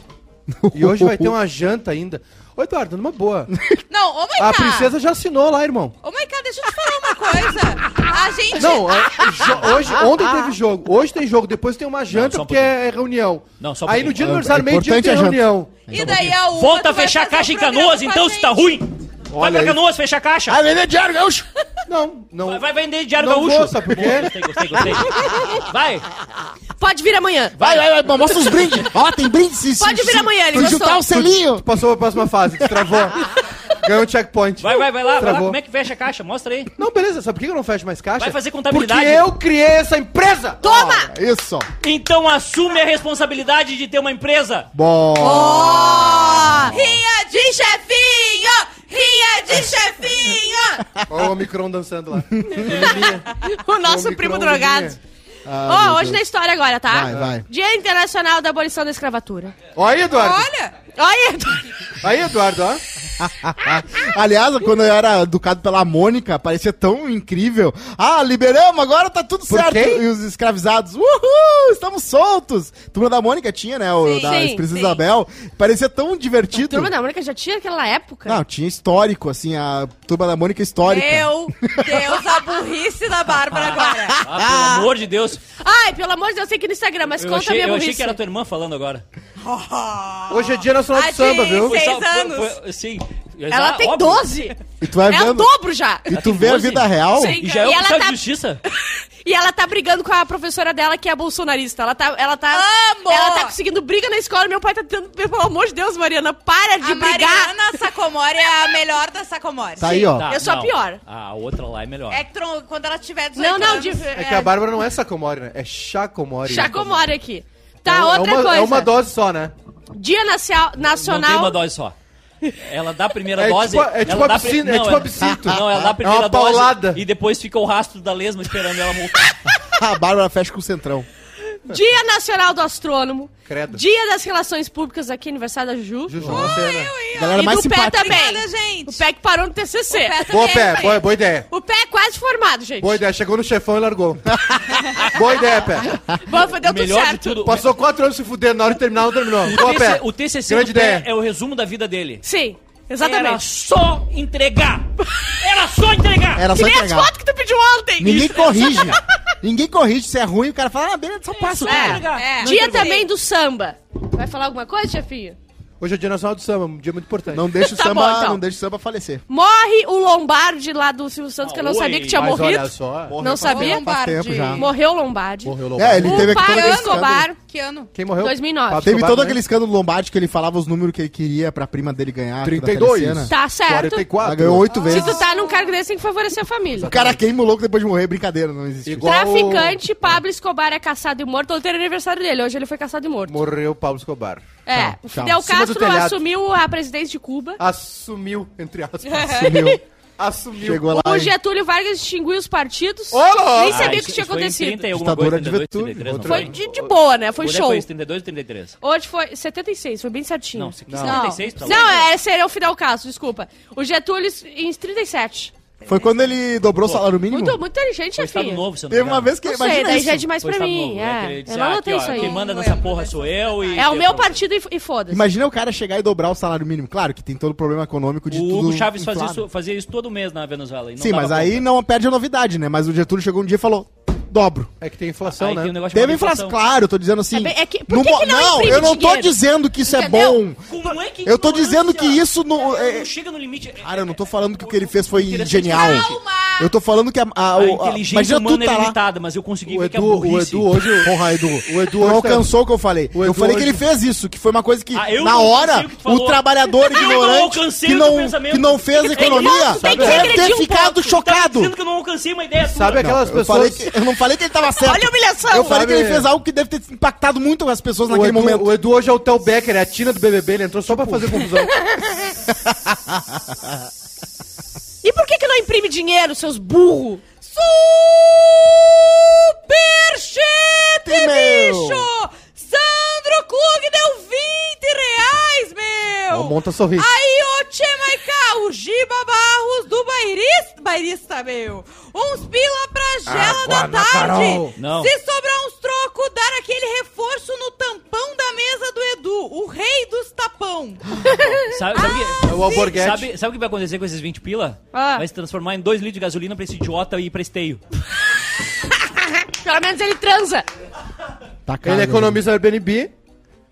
E hoje vai ter uma janta ainda. Ô, Eduardo, numa boa. Não, ô A Maiká. princesa já assinou lá, irmão. Ô Maiká, deixa eu te falar uma coisa. A gente... Não, é, hoje, ontem teve jogo. Hoje tem jogo, depois tem uma janta só um porque é reunião. Não, só um Aí no dia do É- aniversário, é meio-dia tem a reunião. E daí a Uma Volta a fechar a caixa em canoas, a então, se tá ruim. Vai Olha pra aí. canoas fechar a caixa. Ah, vender diário, gaúcho. Não, não. Vai, vai vender diário Não gaúcho. sabe por quê? Boa, Gostei, gostei, gostei. Vai. Pode vir amanhã. Vai, vai, vai, mostra os brindes. Ó, tem brindes. Se, Pode vir amanhã, ele gostou. juntar o selinho. Tu passou pra próxima fase, destravou. Ganhou um checkpoint. Vai, vai, vai lá, vai lá. Travou. Como é que fecha a caixa? Mostra aí. Não, beleza, sabe por que eu não fecho mais caixa? Vai fazer contabilidade. Porque eu criei essa empresa! Toma! Isso. Então assume a responsabilidade de ter uma empresa. Bom. Ria de chefinho! Ria de chefinho! Olha o Omicron dançando lá. O nosso primo do drogado. Ah, meu hoje na história agora, tá? Vai, vai. Dia Internacional da Abolição da Escravatura. Olha aí, Eduardo. Olha! Olha, Edu. Aí, Eduardo, ó. Aliás, quando eu era educado pela Mônica, parecia tão incrível. Ah, liberamos, agora tá tudo Por certo. quem? E os escravizados, uhul, estamos soltos. Turma da Mônica tinha, né? O Sim, da sim, Princesa sim. Isabel. Parecia tão divertido. Turma da Mônica já tinha aquela época. Não, tinha histórico, assim, a Turma da Mônica histórica. Meu Deus, a burrice da Bárbara agora. Ah, pelo amor de Deus. Ai, pelo amor de Deus, eu sei que no Instagram, mas Eu conta a achei, minha eu achei burrice. que era tua irmã falando agora. Hoje é dia nacional do samba, de viu? seis Foi só- anos. foi- foi- sim. Ela tem óbvio. 12. E tu vai É o vendo. dobro já. E tu tem vê a 12? vida real? Sim. E já é E ela oficial tá- de justiça. E ela tá brigando com a professora dela, que é bolsonarista. Ela tá. Ela tá. Amo! Ela tá conseguindo briga na escola. Meu pai tá tentando. Pelo amor de Deus, Mariana, para de A brigar. Mariana Sacomori é a melhor da Sacomori. Tá aí, ó. Tá, Eu sou a não. pior. A outra lá é melhor. É que tron- quando ela tiver 18 Não, não, anos... de, É que a Bárbara não é Sacomori, né? É Chacomori. Chacomore aqui. Tá, é, outra é uma, coisa. É uma dose só, né? Dia nacia- Não tem Nacional. uma dose só. Ela dá a primeira É dose. tipo- é tipo ela dá absinto, é não, tipo absinto. Não, ela dá a É primeira uma dose paulada. e depois fica o rastro da lesma esperando ela voltar. A Bárbara fecha com o centrão. Dia Nacional do Astrônomo. Credo. Dia das Relações Públicas aqui, aniversário da Juju. Juju, você, né? Galera E mais do pé simpática. também. Obrigada, gente. O Pé que parou no TCC. O pé Boa, pé, é boa, boa ideia. O Pé é quase formado, gente. Boa ideia. Chegou no chefão e largou. boa ideia, pé. Bom, deu tudo Melhor de certo. tudo. Passou quatro anos se fudendo, na hora de terminar, não terminou. O, Boa, TC, pé. o TCC Grande do pé ideia. é o resumo da vida dele. Sim, Era exatamente. só entregar. Era só entregar. Era Que só nem as entregar. fotos que tu pediu ontem. Ninguém corrige. Ninguém corrige. Se é ruim, o cara fala, ah, beleza, só passa. Só É. entregar. É. Não Dia também do samba. Vai falar alguma coisa, chefinho? Hoje é dia nacional do samba, um dia muito importante. Não deixa o Tá samba, bom, então. não deixa o samba falecer. Morre o Lombardi lá do Silvio Santos, que eu não Ah, sabia oi. que tinha Mas morrido. olha só. Morreu Não sabia? tempo, Faz tempo já. Morreu o Lombardi. Morreu logo. É, ele o teve aquele Pablo. Escobar, Que ano? Quem morreu? 2009. Pablo Teve todo né? aquele escândalo Lombardi que ele falava os números que ele queria pra prima dele ganhar. toda a 32. telecena. Tá certo. 44. Ela ganhou oito Se vezes. tu tá num cargo desse, tem que favorecer a família. O cara queima o louco depois de morrer, brincadeira, não existe. Igual- Traficante, Pablo Escobar é caçado e morto. Ontem era aniversário dele, hoje ele foi caçado e morto. Morreu Pablo Escobar. É, Tchau, o tchau. Fidel Em cima do Castro telhado. assumiu a presidência de Cuba. Assumiu, entre aspas. Sumiu. Assumiu. Chegou lá. O Getúlio Vargas extinguiu os partidos. Louco! Nem sabia Ah, que isso- tinha acontecido. 30 e alguma Ditadura de 32, Getúlio. 33, não Outro- Foi de, de boa, né? Foi Onde show. Foi 32 ou 33? Hoje foi 76, foi bem certinho. Não, Não. 76 pra lá. Não, é, seria o Fidel Castro, desculpa. O Getúlio em 37. Foi quando ele dobrou o salário mínimo? Muito, muito inteligente, Foi Estado chefinho. Novo, não Teve uma vez que. Não sei, imagina daí isso. já é demais Foi pra Estado mim. Novo, né? Que ele É, disse, eu não ah, anotei ó, isso aí. Quem manda Não nessa porra sou eu e... É o meu partido e, e foda-se. Imagina o cara chegar e dobrar o salário mínimo. Claro que tem todo o problema econômico de O tudo. Hugo Chaves fazia inflado. isso, fazia isso todo mês na Venezuela. e não Sim, dava mas aí conta. não perde a novidade, né? Mas o Getúlio chegou um dia e falou: dobro. É que tem inflação, Aí né? tem um negócio Teve chamado inflação, claro, eu tô dizendo assim. É bem- é que- por no que mo- que não imprime eu não tô dinheiro? dizendo que isso Entendeu? é bom. Como é que Eu tô dizendo que ignorância isso não. é- não chega no limite. Cara, eu não tô falando que o que ele fez foi Interessante. genial. Calma! Eu tô falando que a. a, A o- a- inteligência imagina humana é tá lá. limitada, mas eu consegui O ver que a Edu, o burrice... Edu hoje. Porra, Edu. O Edu não hoje tá- alcançou o que eu falei. O eu Edu falei que hoje- ele fez isso, que foi uma coisa que, Ah, eu na não hora, alcancei o que tu o falou. trabalhador Eu não ignorante alcancei que o teu não, pensamento. que não fez que- economia tem que deve ter um ficado pouco. Tá chocado. dizendo que eu não alcancei uma ideia tua. Sabe aquelas Eu, falei pessoas. que- eu não falei que ele tava certo. Olha a humilhação. Eu falei que ele fez algo que deve ter impactado muito as pessoas O naquele Edu, momento. o Edu hoje é o Tel Becker, é a Tina do BBB, ele entrou só pra fazer confusão. E por que que não imprime dinheiro, seus burros? Superchat, Meu. bicho! Sandro Klug deu 20 reais, meu! Monta sorriso. Aí, ô Tchê Maiká, o Giba Barros do Bairista, Bairista, meu. Uns pila pra gela da tarde. Carol. Não. Se sobrar uns trocos, dar aquele reforço no tampão da mesa do Edu, o rei dos tapão. Sabe, sabe, que- É o Alborguete. sabe, sabe o que vai acontecer com esses 20 pila? Ah. Vai se transformar em 2 litros de gasolina pra esse idiota ir pra esteio. Pelo menos ele transa. Tá caro, Ele né? economiza Airbnb,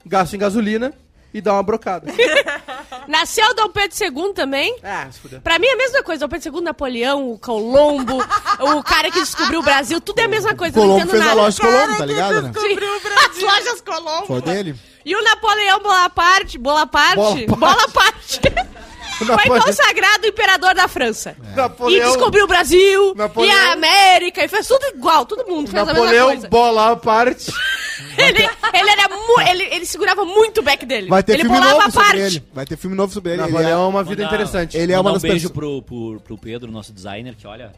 gasta em gasolina e dá uma brocada. Nasceu Dom Pedro II também. Ah, se. Pra mim é a mesma coisa. Dom Pedro II, Napoleão, o Colombo, o cara que descobriu o Brasil, tudo é a mesma coisa. não Colombo entendo fez a nada. loja Colombo, tá ligado, né? Sim. As lojas Colombo. Foi dele. E o Napoleão Bonaparte, Bonaparte, Bonaparte. Foi consagrado imperador da França. E Napoleão, descobriu o Brasil, Napoleão- e a América, e fez tudo igual, todo mundo fez a mesma Napoleão coisa. bola a parte. Ele, ele era ele, ele segurava muito o back dele. Vai ter ele filme novo a sobre parte. ele. Vai ter filme novo sobre ele. Ele Napoleão é uma vida Mandar- interessante. Ele é uma um das beijo pessoas- pro, pro, pro Pedro, nosso designer, que olha...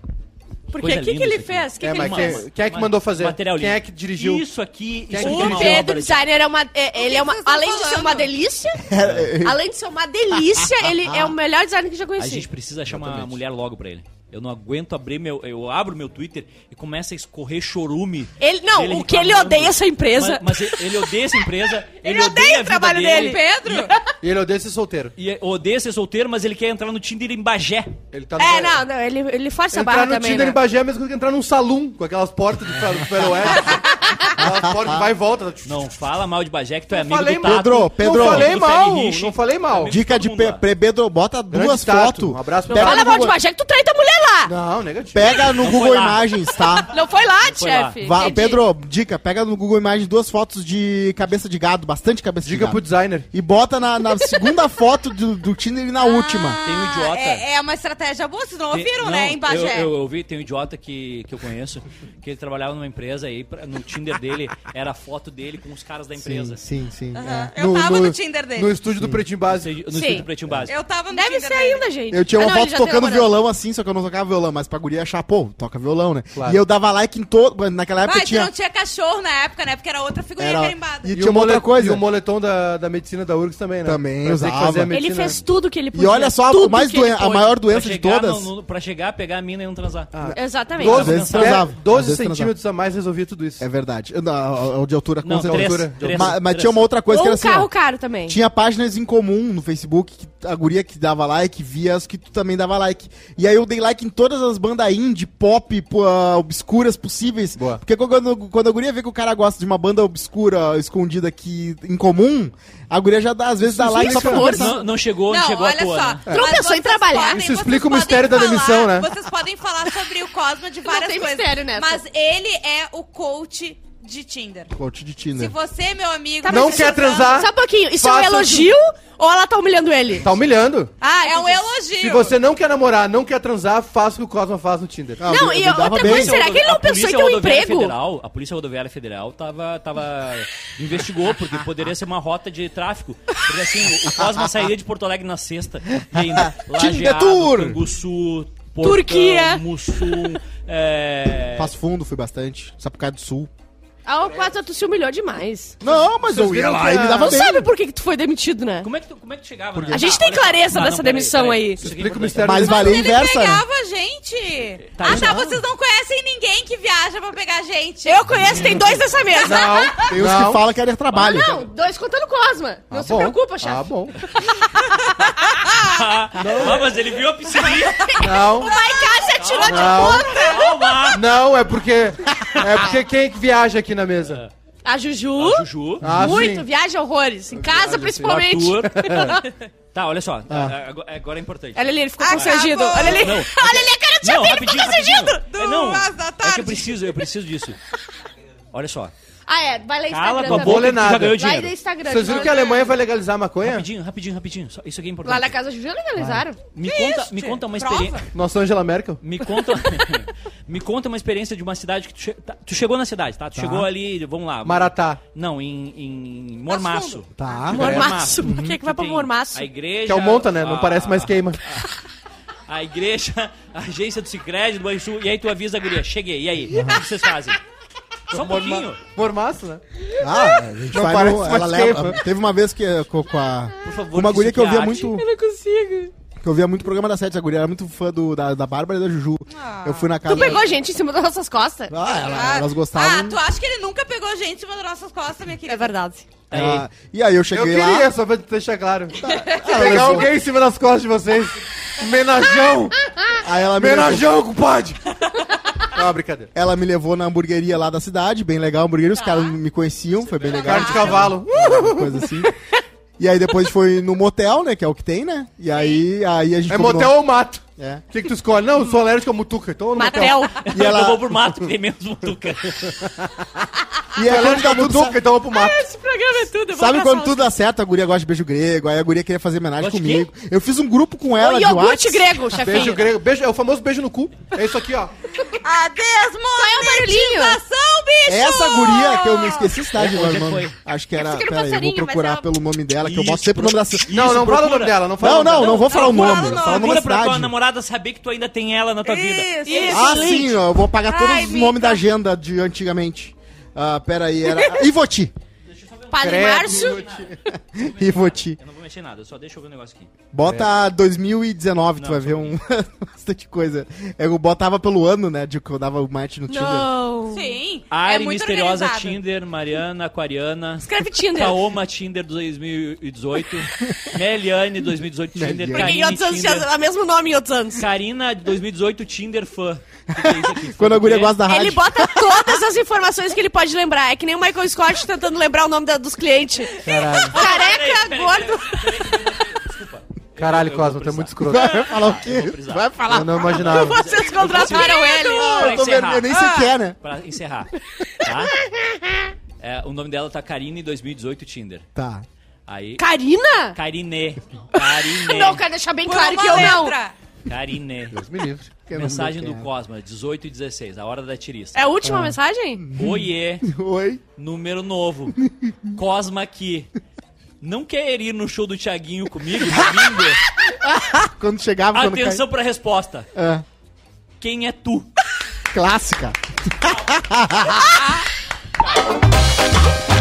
Porque o que, que ele fez? Que É, que ele quem, fez? quem é que mandou fazer? Material Quem é que dirigiu? Isso aqui... Quem é isso O não é uma Pedro Designer é uma. é- ele é uma. Além de ser uma delícia, além de ser uma delícia, ele é o melhor designer que eu já A conheci. gente precisa achar uma mulher logo pra ele. Eu não aguento abrir meu... Eu abro meu Twitter e começa a escorrer chorume. Ele, não, o que ele odeia essa empresa. Mas, mas ele odeia essa empresa, ele, Ele odeia a o trabalho dele. Pedro? E ele odeia ser solteiro. E odeia ser solteiro, mas ele quer entrar no Tinder em Bagé. Ele tá É, não, não, ele, ele força a Entrar barra no também. Tinder Né? em Bagé é a mesma coisa que entrar num salão com aquelas portas do, do Que vai e volta. Não fala mal de Bagé, que tu é Não amigo falei do mal. Tato. Pedro, Pedro. não falei do mal, Rich. não falei mal. Dica todo de mundo Pe lá. Pre- Pedro, bota duas Tato. fotos. Um abraço Não pra Pega fala no mal de Google- Bagé que tu traita a mulher lá. Não, negativo. Pega no Não Google lá. Imagens, tá? Não foi lá, foi lá. chefe. Vá- Entendi. Pedro, dica, pega no Google Imagens duas fotos de cabeça de gado, bastante cabeça Diga de pro designer. E bota na, na segunda foto do, do Tinder e na última. Tem um idiota. É, é uma estratégia boa, vocês não Tem- ouviram, não, né, em Bagé? Eu, eu, eu vi, tem um idiota que, que eu conheço, que ele trabalhava numa empresa aí, pra- no Tinder dele, era a foto dele com os caras da empresa. Sim, sim, sim. Aham. é. Eu tava no, Tinder dele. No estúdio do Pretinho No Básico. no Sim. estúdio Pretinho Básico. Eu tava no Deve Tinder ser dele. ainda, gente. Eu tinha Ah, uma não, foto tocando violão assim, só que eu não tocava violão, mas pra guria achar, pô, toca violão, né? Claro. E eu dava like em todo. Naquela época Mas tinha. não tinha cachorro na época, né? Porque era outra figurinha Era- carimbada. E E, tinha uma outra coisa. e o moletom da, da medicina da URGS também, né? Também usava. fazia Ele fez tudo que ele E podia. olha só, mais a maior doença de todas. no, no- pra chegar, pegar a mina e não transar. Exatamente. 12, vezes é, transava. 12 Às vezes centímetros a mais resolvia tudo isso. É verdade. Eu- não, De altura, com Não, certeza. três, altura. três, Mas, mas três. tinha uma outra coisa Ou que era um assim. carro ó, caro também. Tinha páginas em comum no Facebook que a guria que dava like via as que tu também dava like. E aí eu dei like em todas as bandas indie, pop, pô, ah, obscuras possíveis. Boa. Porque quando, quando a guria vê que o cara gosta de uma banda obscura, escondida aqui em comum, a guria já dá, às vezes dá like só pra conversar. Não, não chegou, não, Não, chegou à olha toa, só. né? Tu não Mas pensou em vocês trabalhar? podem- Isso vocês explica o podem mistério da falar- demissão, né? Vocês podem falar sobre o Cosma de várias tem coisas. mistério nessa. Mas ele é o coach de Tinder. Coach de Se Tinder. você, meu amigo... Tá, Não mas quer isso- transar? Só um pouquinho. Isso é um Faça elogio ou ela tá humilhando ele? Tá humilhando. Ah, É um elogio. Se você não quer namorar, não quer transar, faça o que o Cosma faz no Tinder. Ah, Não, eu e dava outra bem. coisa, será que ele não A pensou em Polícia ter um Rodoviária emprego? Federal, a Polícia Rodoviária Federal tava, tava investigou, porque poderia ser uma rota de tráfico. Porque assim, o Cosma sairia de Porto Alegre na sexta, e ainda Tinder Tour! Canguçu, Portão, Turquia. Mussum, é... Passo Fundo fui bastante. Sapucaí do Sul. Ah, o Quatro tu se humilhou demais. Não, mas Vocês eu ia viram lá que e me a- dava Tu bem. sabe por que, que tu foi demitido, né? Como é que tu, como é que tu chegava? né? A gente tem só. clareza dessa demissão aí. É Explica o mistério Mas da valia Ele inversa, né? pegava a gente. Tá, ah, tá. Vocês não conhecem ninguém que viaja pra pegar a gente. Eu conheço, tem dois nessa mesa. Não, Tem não. que falam que era trabalho. Não, dois contando Cosma. Não Ah, se bom. preocupa, chefe. Ah, bom. Ah, mas ele viu a piscininha. Não, O Maiká se atirou de Não. ponta. Calma. não, é porque É porque quem é que viaja aqui na mesa? A Juju. A Juju. Ah, muito, sim. viaja horrores. Em casa, sim. principalmente. Arthur. tá, olha só. Agora, agora é importante. Olha ali, ele ficou Acabou. constrangido. Olha ali. Não. Olha ali a cara do Chapéu, ele ficou constrangido. É, não, é que tarde. eu preciso, eu preciso disso. Olha só. Ah, é. Vai Cala Instagram tua também. Vou boca ler que tu já nada. Vai. Instagram. Vocês viram que a. Alemanha vai legalizar a maconha? Rapidinho, rapidinho, rapidinho. Isso aqui é importante. Lá na casa da Juju legalizaram. Me conta, me Isso, conta uma experiência. Nossa Angela Merkel. Me conta, me conta uma experiência de uma cidade que tu, che- tá, tu chegou na cidade, tá? Tu chegou ali, vamos lá. Maratá. Não, em, em Mormaço. Tá. Mormaço. Por que, que vai pra Mormaço? A igreja. Que é o monta, né? Não a- parece mais queima. A igreja, a agência do Cicred, do Banrisul, e aí tu avisa a guria, cheguei, e aí? O que vocês fazem? Só um pouquinho. Mormaço, né? Ah, a gente Não vai parece no, ela leva. Teve uma vez que eh, com, com a. Por favor, uma guria que eu via arte. muito. Eu não consigo. Que eu via muito programa da Sete, a guria era muito fã do, da, da Bárbara e da Juju. Eu fui na casa. Tu pegou gente em cima das nossas costas? Ah, ela- Ah, elas gostavam. Ah, tu acha que ele nunca pegou gente em cima das nossas costas, minha querida? É verdade. Aí. Ah, e aí eu Eu cheguei queria, lá. só pra deixar claro. ela Pegar levou- alguém em cima das costas de vocês. Menajão! Aí ela me, Menajão, compadre! É uma brincadeira. ela me levou na hamburgueria lá da cidade, bem legal a hamburgueria, os caras me conheciam, foi bem legal. Carne de cavalo. Uma coisa assim. E aí depois foi no motel, né? Que é o que tem, né? E aí, aí a gente É combinou- motel ou mato? É. O que, que tu escolhe? Não, eu sou alérgico a mutuca, então eu não Matel. E ela- Eu vou pro mato, que tem menos mutuca. E aí quando alérgico dá a tudo mutuca, certo- então eu vou pro mato. Programa é tudo. Sabe quando tudo dá certo, a guria gosta de beijo grego, aí a guria queria fazer homenagem de comigo. Eu fiz um grupo com ela O de iogurte grego, chefinho. Beijo grego. Beijo, é o famoso beijo no cu. É isso aqui, ó. A Qual é desmonetização, bicho! Essa guria que eu me esqueci é agora, que mano. foi? Acho que era. Pensei que era Peraí, eu vou procurar pelo nome dela, que eu mostro sempre o nome da cidade. Não, não fala o nome dela, não fala Não, o nome não, vou falar o nome. o nome. Fala o nome da Procura pra tua namorada saber que tu ainda tem ela na tua vida. Isso, Isso. Ah, sim, ó, eu vou apagar todos os nomes da agenda de antigamente. Ah, pera aí, era. Ivoti. Padre. Márcio. Ivoti. Eu não vou mexer nada, eu só deixa eu ver um negócio aqui. Bota 2019, tu Não, vai ver um bastante coisa. Eu botava pelo ano, né? De que eu dava o match no Tinder. Sim. Ari é muito Misteriosa organizado. Tinder, Mariana Aquariana. Escreve Tinder. Kaoma Tinder 2018. Meliane 2018 Tinder. Porque em outros anos tinha o mesmo nome em outros anos. Karina 2018 Tinder fã. É? Quando a guria gosta da rádio. Ele bota todas as informações que ele pode lembrar. É que nem o Michael Scott tentando lembrar o nome da- dos clientes. Caralho. Careca, gordo. Caralho, Eu Cosmo, tu é muito escroto. Vai falar o quê? Vai falar. Eu não imaginava. Vocês contrataram ele. Eu tô vendo, encerrar. eu nem sei quem é, né? Pra encerrar. Tá? É, o nome dela tá Karine 2018 Tinder. Tá. Aí. Karina? Karine. Karine. Não, quero deixar bem Por claro que eu não. Karine. Deus me livre. Mensagem do é. Cosma, 18 e 16, a hora da tirista. É a última mensagem? Oiê, Oi. número novo. Cosma aqui não quer ir no show do Thiaguinho comigo domingo? quando chegava, quando Atenção pra resposta. É. Quem é tu? Clássica.